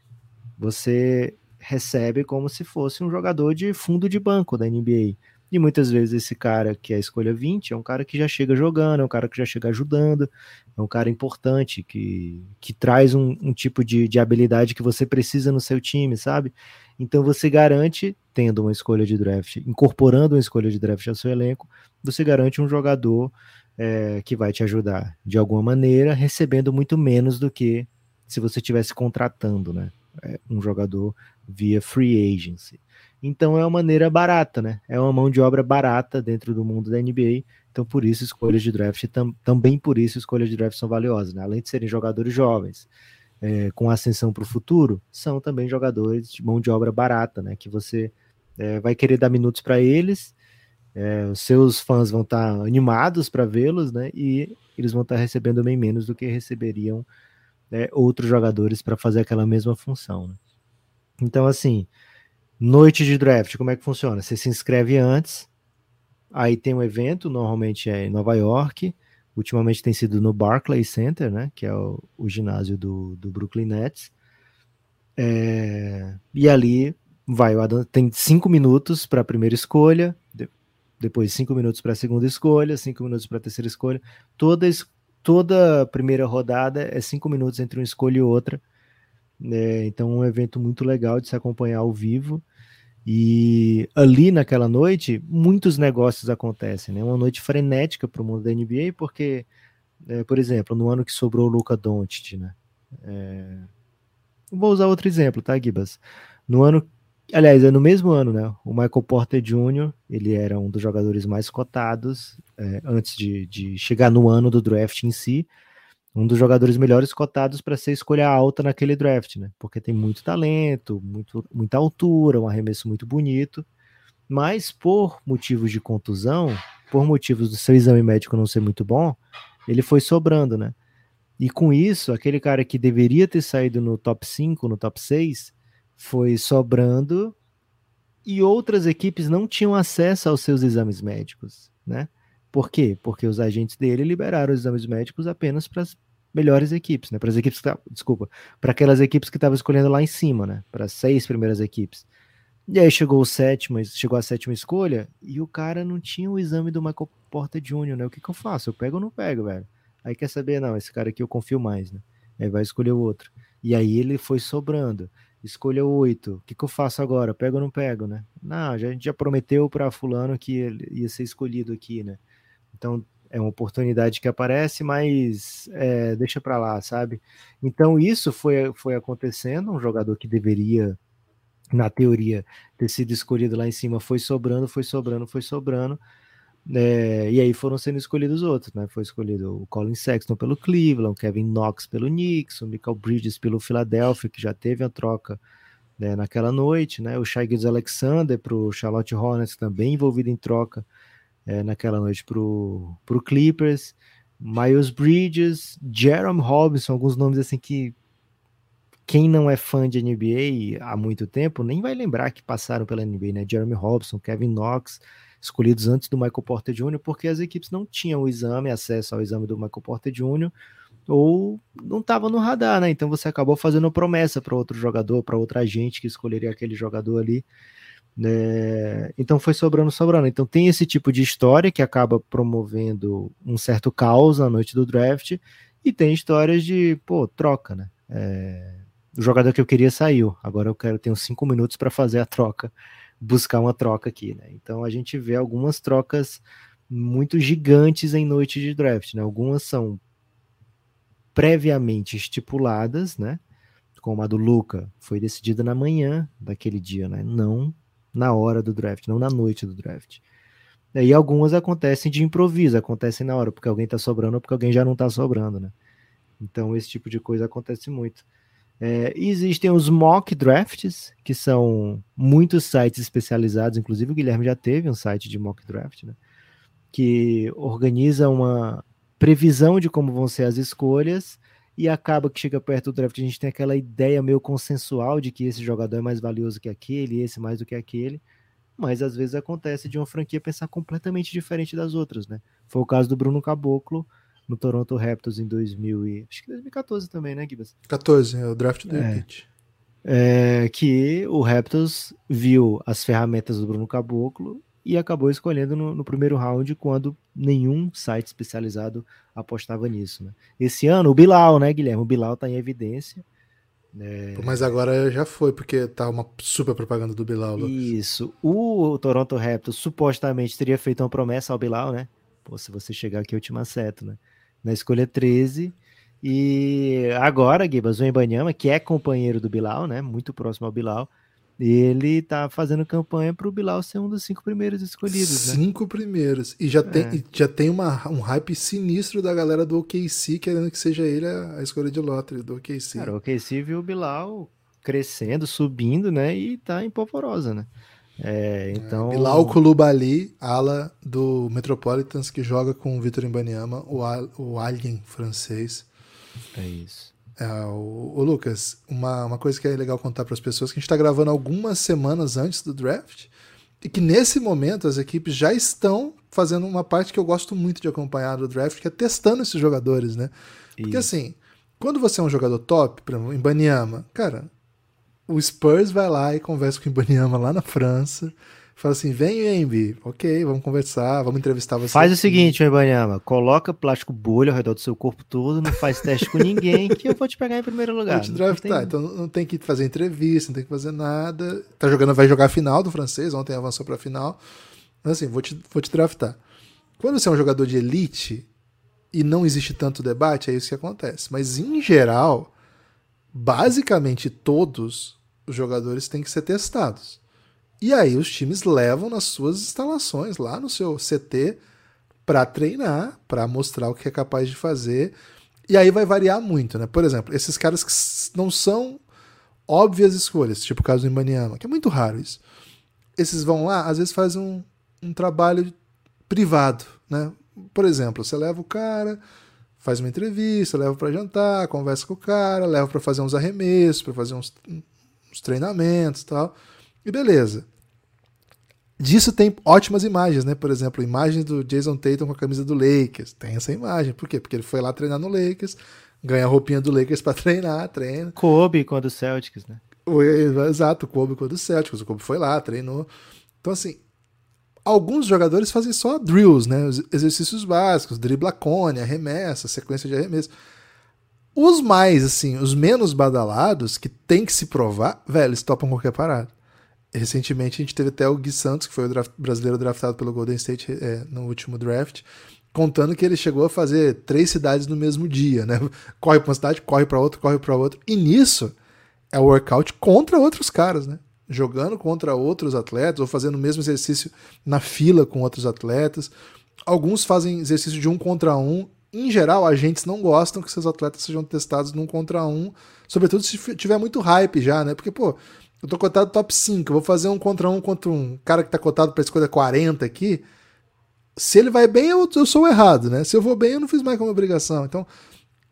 você recebe como se fosse um jogador de fundo de banco da NBA. E muitas vezes esse cara que é a escolha 20 é um cara que já chega jogando, é um cara que já chega ajudando, é um cara importante, que, que traz um, um tipo de, de habilidade que você precisa no seu time, sabe? Então você garante, tendo uma escolha de draft, incorporando uma escolha de draft ao seu elenco, você garante um jogador é, que vai te ajudar de alguma maneira, recebendo muito menos do que se você estivesse contratando, né? Um jogador via free agency. Então é uma maneira barata, né? É uma mão de obra barata dentro do mundo da NBA. Então, por isso, escolhas de draft, tam, também por isso, escolhas de draft são valiosas, né? Além de serem jogadores jovens, é, com ascensão para o futuro, são também jogadores de mão de obra barata, né? Que você é, vai querer dar minutos para eles, é, os seus fãs vão estar tá animados para vê-los, né? E eles vão estar tá recebendo bem menos do que receberiam né, outros jogadores para fazer aquela mesma função. Né? Então, assim, noite de draft, como é que funciona? Você se inscreve antes, aí tem um evento, normalmente é em Nova York, ultimamente tem sido no Barclays Center, né? Que é o, o ginásio do, do Brooklyn Nets. É, e ali vai, tem cinco minutos para a primeira escolha, depois cinco minutos para a segunda escolha, cinco minutos para a terceira escolha. Toda, toda primeira rodada é cinco minutos entre uma escolha e outra. É, então, um evento muito legal de se acompanhar ao vivo. E ali naquela noite, muitos negócios acontecem, né? Uma noite frenética para o mundo da NBA, porque, é, por exemplo, no ano que sobrou o Luca Doncic, né? É... Vou usar outro exemplo, tá, Gibas? No ano Aliás, é no mesmo ano, né? O Michael Porter Jr., ele era um dos jogadores mais cotados é, antes de, de, chegar no ano do draft em si. Um dos jogadores melhores cotados para ser escolha alta naquele draft, né? Porque tem muito talento, muito, muita altura, um arremesso muito bonito. Mas por motivos de contusão, por motivos do seu exame médico não ser muito bom, ele foi sobrando, né? E com isso, aquele cara que deveria ter saído no top 5, no top 6, foi sobrando e outras equipes não tinham acesso aos seus exames médicos, né? Por quê? Porque os agentes dele liberaram os exames médicos apenas para as melhores equipes, né? Para as equipes que desculpa, para aquelas equipes que estavam escolhendo lá em cima, né? Para as seis primeiras equipes. E aí chegou o sétimo, chegou a sétima escolha e o cara não tinha o exame do Michael Porter Jr., né? O que, que eu faço? Eu pego ou não pego, velho? Aí quer saber, não, esse cara aqui eu confio mais, né? Aí vai escolher o outro. E aí ele foi sobrando. Escolha oito. O que, que eu faço agora? Pego ou não pego, né? Não, já, a gente já prometeu para fulano que ele ia ser escolhido aqui, né? Então é uma oportunidade que aparece, mas é, deixa para lá, sabe? Então isso foi, foi acontecendo. Um jogador que deveria, na teoria, ter sido escolhido lá em cima foi sobrando, foi sobrando, foi sobrando. É, e aí foram sendo escolhidos outros, né? Foi escolhido o Colin Sexton pelo Cleveland, o Kevin Knox pelo Knicks, o Michael Bridges pelo Philadelphia, que já teve a troca né, naquela noite, né? O Shai Alexander para o Charlotte Hornets também envolvido em troca é, naquela noite para o Clippers, Miles Bridges, Jerome Robinson, alguns nomes assim que quem não é fã de NBA há muito tempo nem vai lembrar que passaram pela NBA, né? Jeremy Robinson, Kevin Knox, escolhidos antes do Michael Porter Jr., porque as equipes não tinham o exame, acesso ao exame do Michael Porter Jr., ou não estava no radar, né? Então você acabou fazendo promessa para outro jogador, para outra gente que escolheria aquele jogador ali. É, então foi sobrando, sobrando. Então tem esse tipo de história que acaba promovendo um certo caos na noite do draft, e tem histórias de, pô, troca, né? É, o jogador que eu queria saiu, agora eu quero ter uns cinco minutos para fazer a troca, buscar uma troca aqui, né? Então a gente vê algumas trocas muito gigantes em noite de draft, né? Algumas são previamente estipuladas, né? Como a do Luca, foi decidida na manhã daquele dia, né? Não na hora do draft, não na noite do draft. E algumas acontecem de improviso, acontecem na hora, porque alguém tá sobrando ou porque alguém já não tá sobrando, né? Então esse tipo de coisa acontece muito. É, existem os mock drafts, que são muitos sites especializados, inclusive o Guilherme já teve um site de mock draft, né? Que organiza uma previsão de como vão ser as escolhas e acaba que chega perto do draft, a gente tem aquela ideia meio consensual de que esse jogador é mais valioso que aquele, esse mais do que aquele, mas às vezes acontece de uma franquia pensar completamente diferente das outras, né? Foi o caso do Bruno Caboclo no Toronto Raptors em 2000 e, acho que 2014 também, né, Gibas? 14, é o draft do é. É, que o Raptors viu as ferramentas do Bruno Caboclo e acabou escolhendo no, no, primeiro round quando nenhum site especializado apostava nisso. Né? Esse ano, o Bilal, né, Guilherme? O Bilal está em evidência. É... Mas agora já foi, porque tá uma super propaganda do Bilal. Isso. O Toronto Raptors supostamente teria feito uma promessa ao Bilal, né? Pô, se você chegar aqui, eu te maceto, né? Na escolha 13. E agora, Gibas, o Embanyama, que é companheiro do Bilal, né? Muito próximo ao Bilal, ele tá fazendo campanha para o Bilal ser um dos cinco primeiros escolhidos. Né? Cinco né? primeiros. E já é. tem, já tem uma, um hype sinistro da galera do OKC querendo que seja ele a, a escolha de lottery do OKC. Cara, o OKC viu o Bilal crescendo, subindo, né? E tá em polvorosa, né? É, então... É, Bilal Koulibaly, ala do Metropolitans, que joga com o Vitor Imbaniama, o, o alien francês. É isso. É, o, o, Lucas, uma, uma coisa que é legal contar para as pessoas que a gente está gravando algumas semanas antes do draft e que nesse momento as equipes já estão fazendo uma parte que eu gosto muito de acompanhar do draft, que é testando esses jogadores, né? Porque assim, quando você é um jogador top, por exemplo, em Banyama, cara, o Spurs vai lá e conversa com o Banyama lá na França Fala assim, vem Embi, ok, vamos conversar, vamos entrevistar você. Faz o seguinte, Ibanyama, coloca plástico bolha ao redor do seu corpo todo, não faz teste com ninguém, que eu vou te pegar em primeiro lugar. Vou te draftar, tem... então não tem que fazer entrevista, não tem que fazer nada. Tá jogando, vai jogar a final do francês, ontem avançou pra final. Mas assim, vou te, vou te draftar. Quando você é um jogador de elite e não existe tanto debate, é isso que acontece. Mas em geral, basicamente todos os jogadores têm que ser testados. E aí os times levam nas suas instalações, lá no seu CT, para treinar, para mostrar o que é capaz de fazer. E aí vai variar muito, né? Por exemplo, esses caras que não são óbvias escolhas, tipo o caso do Imbaniama, que é muito raro isso. Esses vão lá, às vezes fazem um, um trabalho privado, né? Por exemplo, você leva o cara, faz uma entrevista, leva para jantar, conversa com o cara, leva para fazer uns arremessos, para fazer uns, uns treinamentos, tal. E beleza. Disso tem ótimas imagens, né? Por exemplo, imagens do Jason Tatum com a camisa do Lakers. Tem essa imagem. Por quê? Porque ele foi lá treinar no Lakers, ganha a roupinha do Lakers para treinar, treina. Kobe com a do Celtics, né? Exato, Kobe com a do Celtics. O Kobe foi lá, treinou. Então, assim, alguns jogadores fazem só drills, né? Os exercícios básicos, dribla cone, arremessa, sequência de arremesso. Os mais, assim, os menos badalados, que tem que se provar, velho, eles topam qualquer parada. Recentemente a gente teve até o Gui Santos, que foi o draft, brasileiro draftado pelo Golden State é, no último draft, contando que ele chegou a fazer três cidades no mesmo dia, né? Corre para uma cidade, corre para outra, corre para outra. E nisso é o workout contra outros caras, né? Jogando contra outros atletas ou fazendo o mesmo exercício na fila com outros atletas. Alguns fazem exercício de um contra um. Em geral, agentes não gostam que seus atletas sejam testados num contra um, sobretudo se tiver muito hype já, né? Porque, pô, eu tô cotado top 5, eu vou fazer um contra um contra um cara que tá cotado pra escolha 40 aqui. Se ele vai bem, eu, eu sou errado, né? Se eu vou bem, eu não fiz mais como obrigação. Então,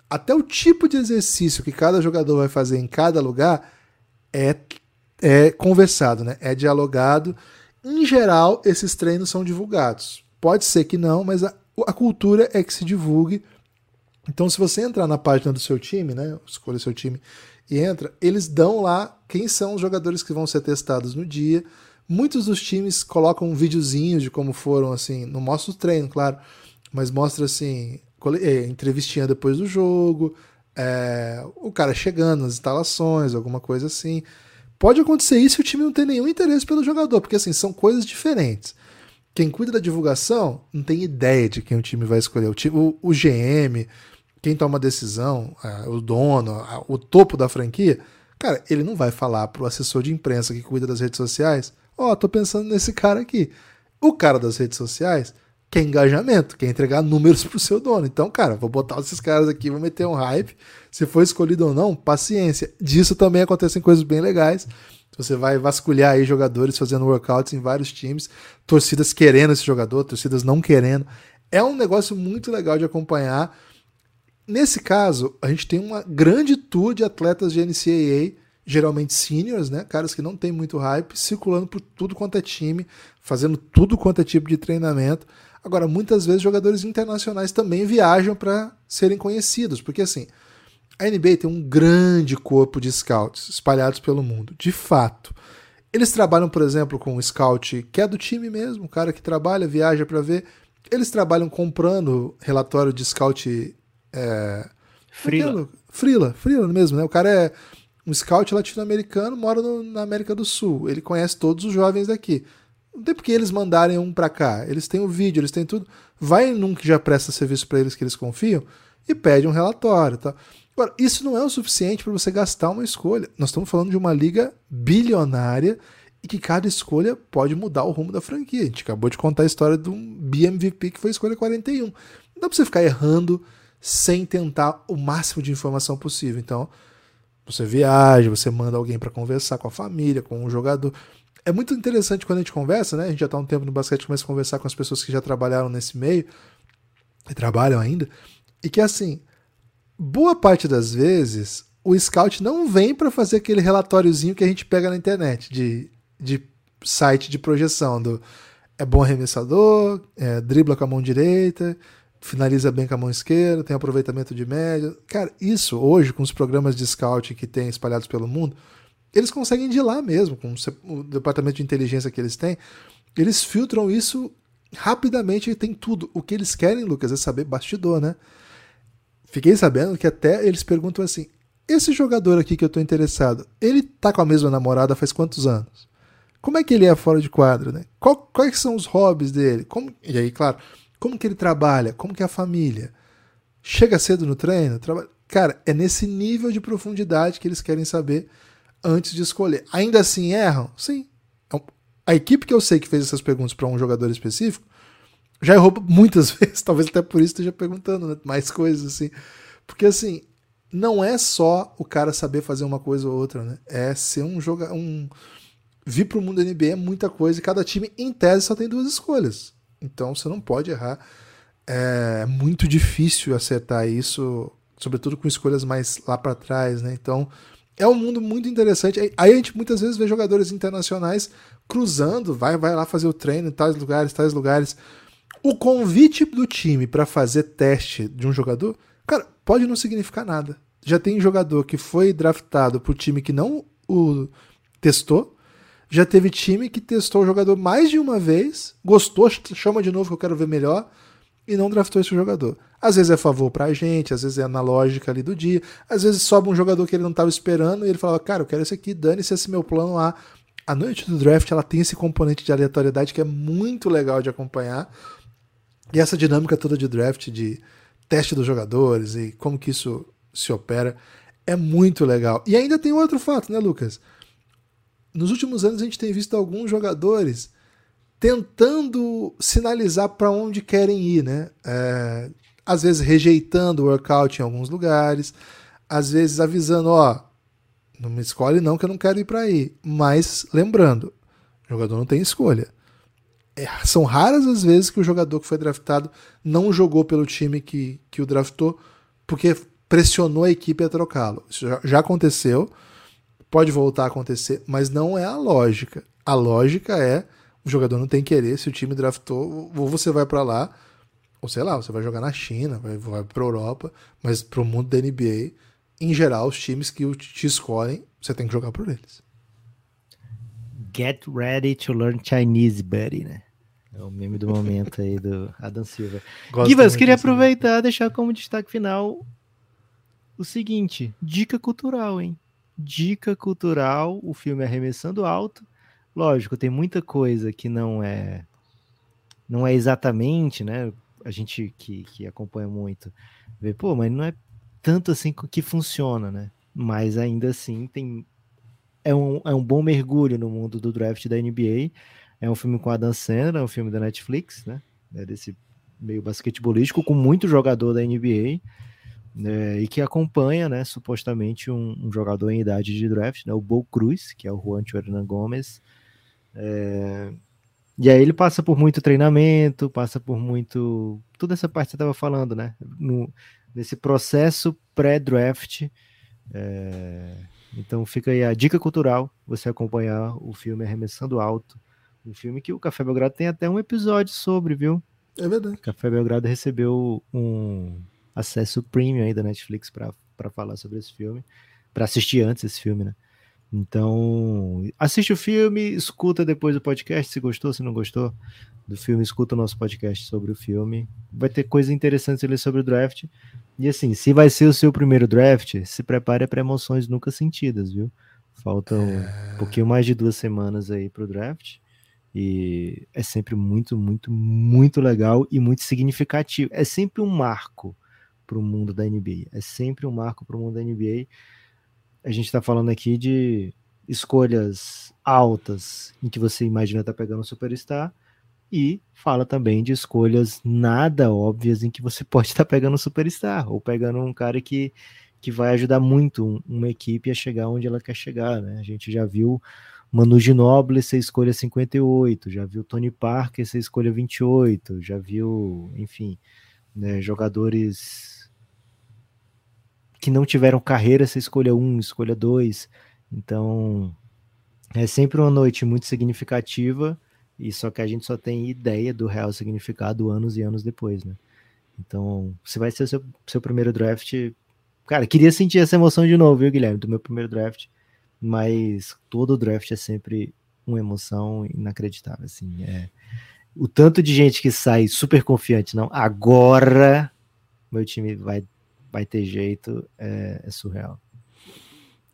até o tipo de exercício que cada jogador vai fazer em cada lugar é, é conversado, né? É dialogado. Em geral, esses treinos são divulgados. Pode ser que não, mas a, a cultura é que se divulgue. Então, se você entrar na página do seu time, né? Escolha seu time e entra, eles dão lá quem são os jogadores que vão ser testados no dia. Muitos dos times colocam um videozinho de como foram, assim, não mostra o treino, claro, mas mostra, assim, é, entrevistinha depois do jogo, é, o cara chegando nas instalações, alguma coisa assim. Pode acontecer isso e o time não tem nenhum interesse pelo jogador, porque, assim, são coisas diferentes. Quem cuida da divulgação não tem ideia de quem o time vai escolher. O, time, o, o GM, quem toma a decisão, o dono, o topo da franquia, cara, ele não vai falar pro assessor de imprensa que cuida das redes sociais, ó, oh, tô pensando nesse cara aqui. O cara das redes sociais quer engajamento, quer entregar números pro seu dono. Então, cara, vou botar esses caras aqui, vou meter um hype. Se for escolhido ou não, paciência. Disso também acontecem coisas bem legais. Você vai vasculhar aí jogadores fazendo workouts em vários times, torcidas querendo esse jogador, torcidas não querendo. É um negócio muito legal de acompanhar Nesse caso, a gente tem uma grande tour de atletas de NCAA, geralmente seniors, né? Caras que não tem muito hype, circulando por tudo quanto é time, fazendo tudo quanto é tipo de treinamento. Agora, muitas vezes jogadores internacionais também viajam para serem conhecidos, porque assim, a NBA tem um grande corpo de scouts espalhados pelo mundo, de fato. Eles trabalham, por exemplo, com um scout que é do time mesmo, um cara que trabalha, viaja para ver. Eles trabalham comprando relatório de scout é, Frila. Frila, Frila mesmo, né? O cara é um scout latino-americano, mora no, na América do Sul. Ele conhece todos os jovens daqui. Não tem porque eles mandarem um para cá. Eles têm o vídeo, eles têm tudo. Vai num que já presta serviço para eles que eles confiam e pede um relatório. Tá? Agora, isso não é o suficiente para você gastar uma escolha. Nós estamos falando de uma liga bilionária e que cada escolha pode mudar o rumo da franquia. A gente acabou de contar a história de um BMVP que foi a escolha 41. Não dá para você ficar errando sem tentar o máximo de informação possível. Então, você viaja, você manda alguém para conversar com a família, com o jogador. É muito interessante quando a gente conversa, né? A gente já está um tempo no basquete, começa a conversar com as pessoas que já trabalharam nesse meio e trabalham ainda, e que assim, boa parte das vezes o scout não vem para fazer aquele relatóriozinho que a gente pega na internet de, de site de projeção do é bom arremessador, é, dribla com a mão direita, finaliza bem com a mão esquerda, tem aproveitamento de média. Cara, isso hoje, com os programas de scout que tem espalhados pelo mundo, eles conseguem de lá mesmo, com o departamento de inteligência que eles têm, eles filtram isso rapidamente e tem tudo. O que eles querem, Lucas, é saber bastidor, né? Fiquei sabendo que até eles perguntam assim: esse jogador aqui que eu tô interessado, ele tá com a mesma namorada faz quantos anos? Como é que ele é fora de quadro, né? Qual, quais são os hobbies dele? Como... E aí, claro, como que ele trabalha? Como que é a família? Chega cedo no treino? Trabalha... Cara, é nesse nível de profundidade que eles querem saber antes de escolher. Ainda assim erram? Sim. É a equipe que eu sei que fez essas perguntas para um jogador específico já errou muitas vezes, talvez até por isso esteja perguntando né? mais coisas assim. Porque assim, não é só o cara saber fazer uma coisa ou outra, né? É ser um jogador. Um... Vir para o mundo NBA é muita coisa e cada time, em tese, só tem duas escolhas. Então você não pode errar. É muito difícil acertar isso, sobretudo com escolhas mais lá para trás, né? Então é um mundo muito interessante. Aí a gente muitas vezes vê jogadores internacionais cruzando, vai, vai lá fazer o treino em tais lugares, tais lugares. O convite do time para fazer teste de um jogador, cara, pode não significar nada. Já tem jogador que foi draftado pro time que não o testou. Já teve time que testou o jogador mais de uma vez, gostou, chama de novo que eu quero ver melhor, e não draftou esse jogador. Às vezes é favor pra gente, às vezes é na lógica ali do dia, às vezes sobe um jogador que ele não estava esperando e ele fala, cara, eu quero esse aqui, dane-se esse meu plano A. A noite do draft ela tem esse componente de aleatoriedade que é muito legal de acompanhar. E essa dinâmica toda de draft, de teste dos jogadores e como que isso se opera, é muito legal. E ainda tem outro fato, né, Lucas? Nos últimos anos a gente tem visto alguns jogadores tentando sinalizar para onde querem ir, né? É, às vezes rejeitando o workout em alguns lugares, às vezes avisando, ó, não me escolhe não que eu não quero ir para aí. Mas lembrando, o jogador não tem escolha. É, são raras as vezes que o jogador que foi draftado não jogou pelo time que, que o draftou porque pressionou a equipe a trocá-lo. Isso já, já aconteceu, pode voltar a acontecer, mas não é a lógica. A lógica é o jogador não tem querer, se o time draftou, ou você vai para lá, ou sei lá, você vai jogar na China, vai, vai para Europa, mas para o mundo da NBA, em geral, os times que te escolhem, você tem que jogar por eles. Get ready to learn Chinese, buddy, né? É o meme do momento aí do Adam Silva. Givas, queria aproveitar e deixar como destaque final o seguinte: dica cultural, hein? Dica cultural, o filme Arremessando Alto. Lógico, tem muita coisa que não é não é exatamente, né? A gente que, que acompanha muito vê, pô, mas não é tanto assim que funciona, né? Mas ainda assim tem é um, é um bom mergulho no mundo do draft da NBA. É um filme com a Dan Sandler, é um filme da Netflix, né? É desse meio basquetebolístico com muito jogador da NBA né, e que acompanha, né, supostamente um, um, jogador em idade de draft, né, o Bo Cruz, que é o Juancho Hernan Gomes. É, e aí ele passa por muito treinamento, passa por muito. Toda essa parte que você estava falando, né? No, nesse processo pré-draft. É, então fica aí a dica cultural: você acompanhar o filme Arremessando Alto. Um filme que o Café Belgrado tem até um episódio sobre, viu? É verdade. O Café Belgrado recebeu um, acesso premium aí da Netflix para falar sobre esse filme, para assistir antes esse filme, né? Então, assiste o filme, escuta depois o podcast, se gostou, se não gostou do filme, escuta o nosso podcast sobre o filme. Vai ter coisa interessante ali sobre o draft. E assim, se vai ser o seu primeiro draft, se prepare para emoções nunca sentidas, viu? Faltam é... um pouquinho mais de duas semanas aí para o draft. E é sempre muito, muito, muito legal e muito significativo. É sempre um marco para o mundo da NBA. É sempre um marco para o mundo da NBA. A gente está falando aqui de escolhas altas em que você imagina estar tá pegando um superstar e fala também de escolhas nada óbvias em que você pode estar tá pegando um superstar ou pegando um cara que, que vai ajudar muito uma equipe a chegar onde ela quer chegar, né? A gente já viu Manu Ginóbili ser escolha 58, já viu Tony Parker ser escolha 28, já viu, enfim, né, jogadores que não tiveram carreira, você escolha um, escolha dois. Então, é sempre uma noite muito significativa, e só que a gente só tem ideia do real significado anos e anos depois, né? Então, se vai ser seu, seu primeiro draft, cara, queria sentir essa emoção de novo, viu, Guilherme, do meu primeiro draft, mas todo draft é sempre uma emoção inacreditável, assim, é o tanto de gente que sai super confiante, não, agora meu time vai vai ter jeito, é, é surreal.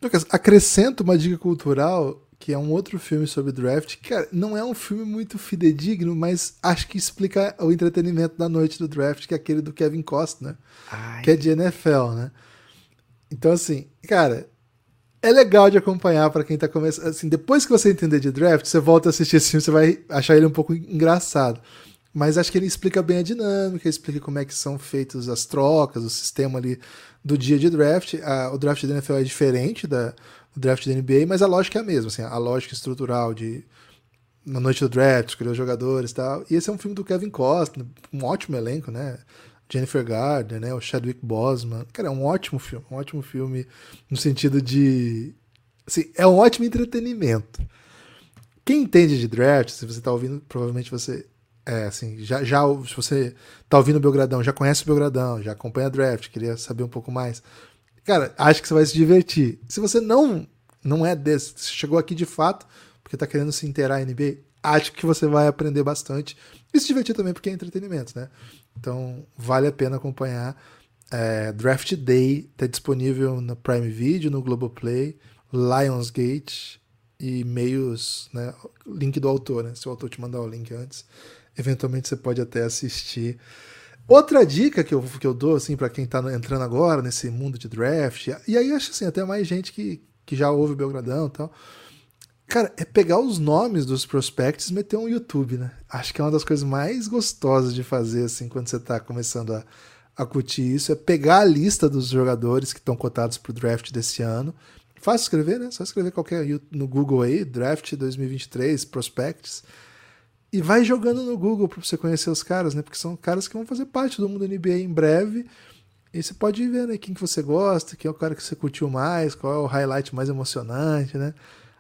Lucas, acrescento uma dica cultural, que é um outro filme sobre draft. Cara, não é um filme muito fidedigno, mas acho que explica o entretenimento da noite do draft, que é aquele do Kevin Costner, Ai. que é de NFL, né? Então, assim, cara, é legal de acompanhar para quem tá começando. Assim, depois que você entender de draft, você volta a assistir esse filme, você vai achar ele um pouco engraçado. Mas acho que ele explica bem a dinâmica, explica como é que são feitas as trocas, o sistema ali do dia de draft. A, o draft da NFL é diferente da, do draft da NBA, mas a lógica é a mesma, assim, a lógica estrutural de na noite do draft, escolher os jogadores e tal. E esse é um filme do Kevin Costner, um ótimo elenco, né? Jennifer Garner, né? O Chadwick Boseman. Cara, é um ótimo filme. Um ótimo filme no sentido de. Assim, é um ótimo entretenimento. Quem entende de draft, se você está ouvindo, provavelmente você. É, assim, já, já se você está ouvindo o Belgradão, já conhece o Belgradão, já acompanha draft, queria saber um pouco mais. Cara, acho que você vai se divertir. Se você não não é desse, se chegou aqui de fato, porque está querendo se inteirar em NBA, acho que você vai aprender bastante e se divertir também, porque é entretenimento, né? Então, vale a pena acompanhar. É, Draft Day está disponível no Prime Video, no Globoplay, Lionsgate e meios, né? Link do autor, né? Se o autor te mandar o link antes, eventualmente você pode até assistir. Outra dica que eu, que eu dou, assim, para quem está entrando agora nesse mundo de draft, e aí acho assim, até mais gente que, que já ouve o Belgradão e tal. Cara, é pegar os nomes dos prospects e meter um YouTube, né? Acho que é uma das coisas mais gostosas de fazer, assim, quando você está começando a, a curtir isso, é pegar a lista dos jogadores que estão cotados para o draft desse ano. Fácil escrever, né? Só escrever qualquer no Google aí, draft 2023, prospects, e vai jogando no Google para você conhecer os caras, né? Porque são caras que vão fazer parte do mundo NBA em breve. E você pode vendo aí quem que você gosta, quem é o cara que você curtiu mais, qual é o highlight mais emocionante, né?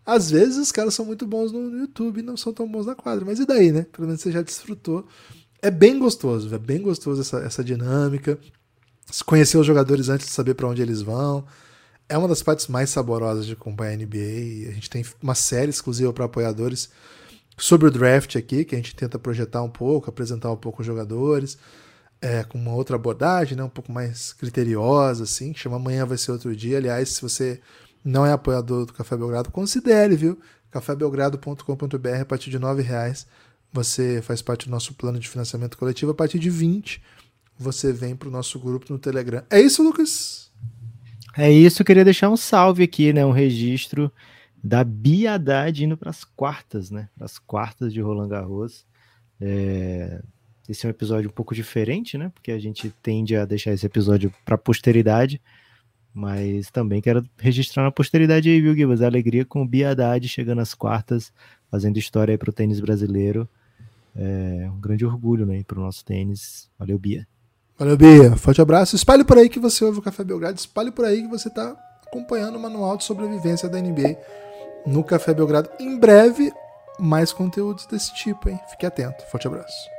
Às vezes os caras são muito bons no YouTube e não são tão bons na quadra. Mas e daí, né? Pelo menos você já desfrutou. É bem gostoso, é bem gostoso essa, essa dinâmica. Conhecer os jogadores antes de saber para onde eles vão. É uma das partes mais saborosas de acompanhar a NBA. A gente tem uma série exclusiva para apoiadores sobre o draft aqui, que a gente tenta projetar um pouco, apresentar um pouco os jogadores. É, com uma outra abordagem, né, um pouco mais criteriosa, assim, que chama Amanhã Vai Ser Outro Dia. Aliás, se você não é apoiador do Café Belgrado, considere, viu? cafébelgrado.com.br a partir de R$ reais você faz parte do nosso plano de financiamento coletivo. A partir de 20 você vem para o nosso grupo no Telegram. É isso, Lucas? É isso, queria deixar um salve aqui, né? Um registro da Biadade indo para as quartas, né? Para as quartas de Roland Garros. É... Esse é um episódio um pouco diferente, né? Porque a gente tende a deixar esse episódio para a posteridade. Mas também quero registrar na posteridade aí, viu, Gibas? A alegria com o Bia Haddad chegando às quartas, fazendo história aí para o tênis brasileiro. É um grande orgulho, né, para o nosso tênis. Valeu, Bia. Valeu, Bia. Forte abraço. Espalhe por aí que você ouve o Café Belgrado. Espalhe por aí que você está acompanhando o manual de sobrevivência da NBA no Café Belgrado. Em breve, mais conteúdos desse tipo, hein? Fique atento. Forte abraço.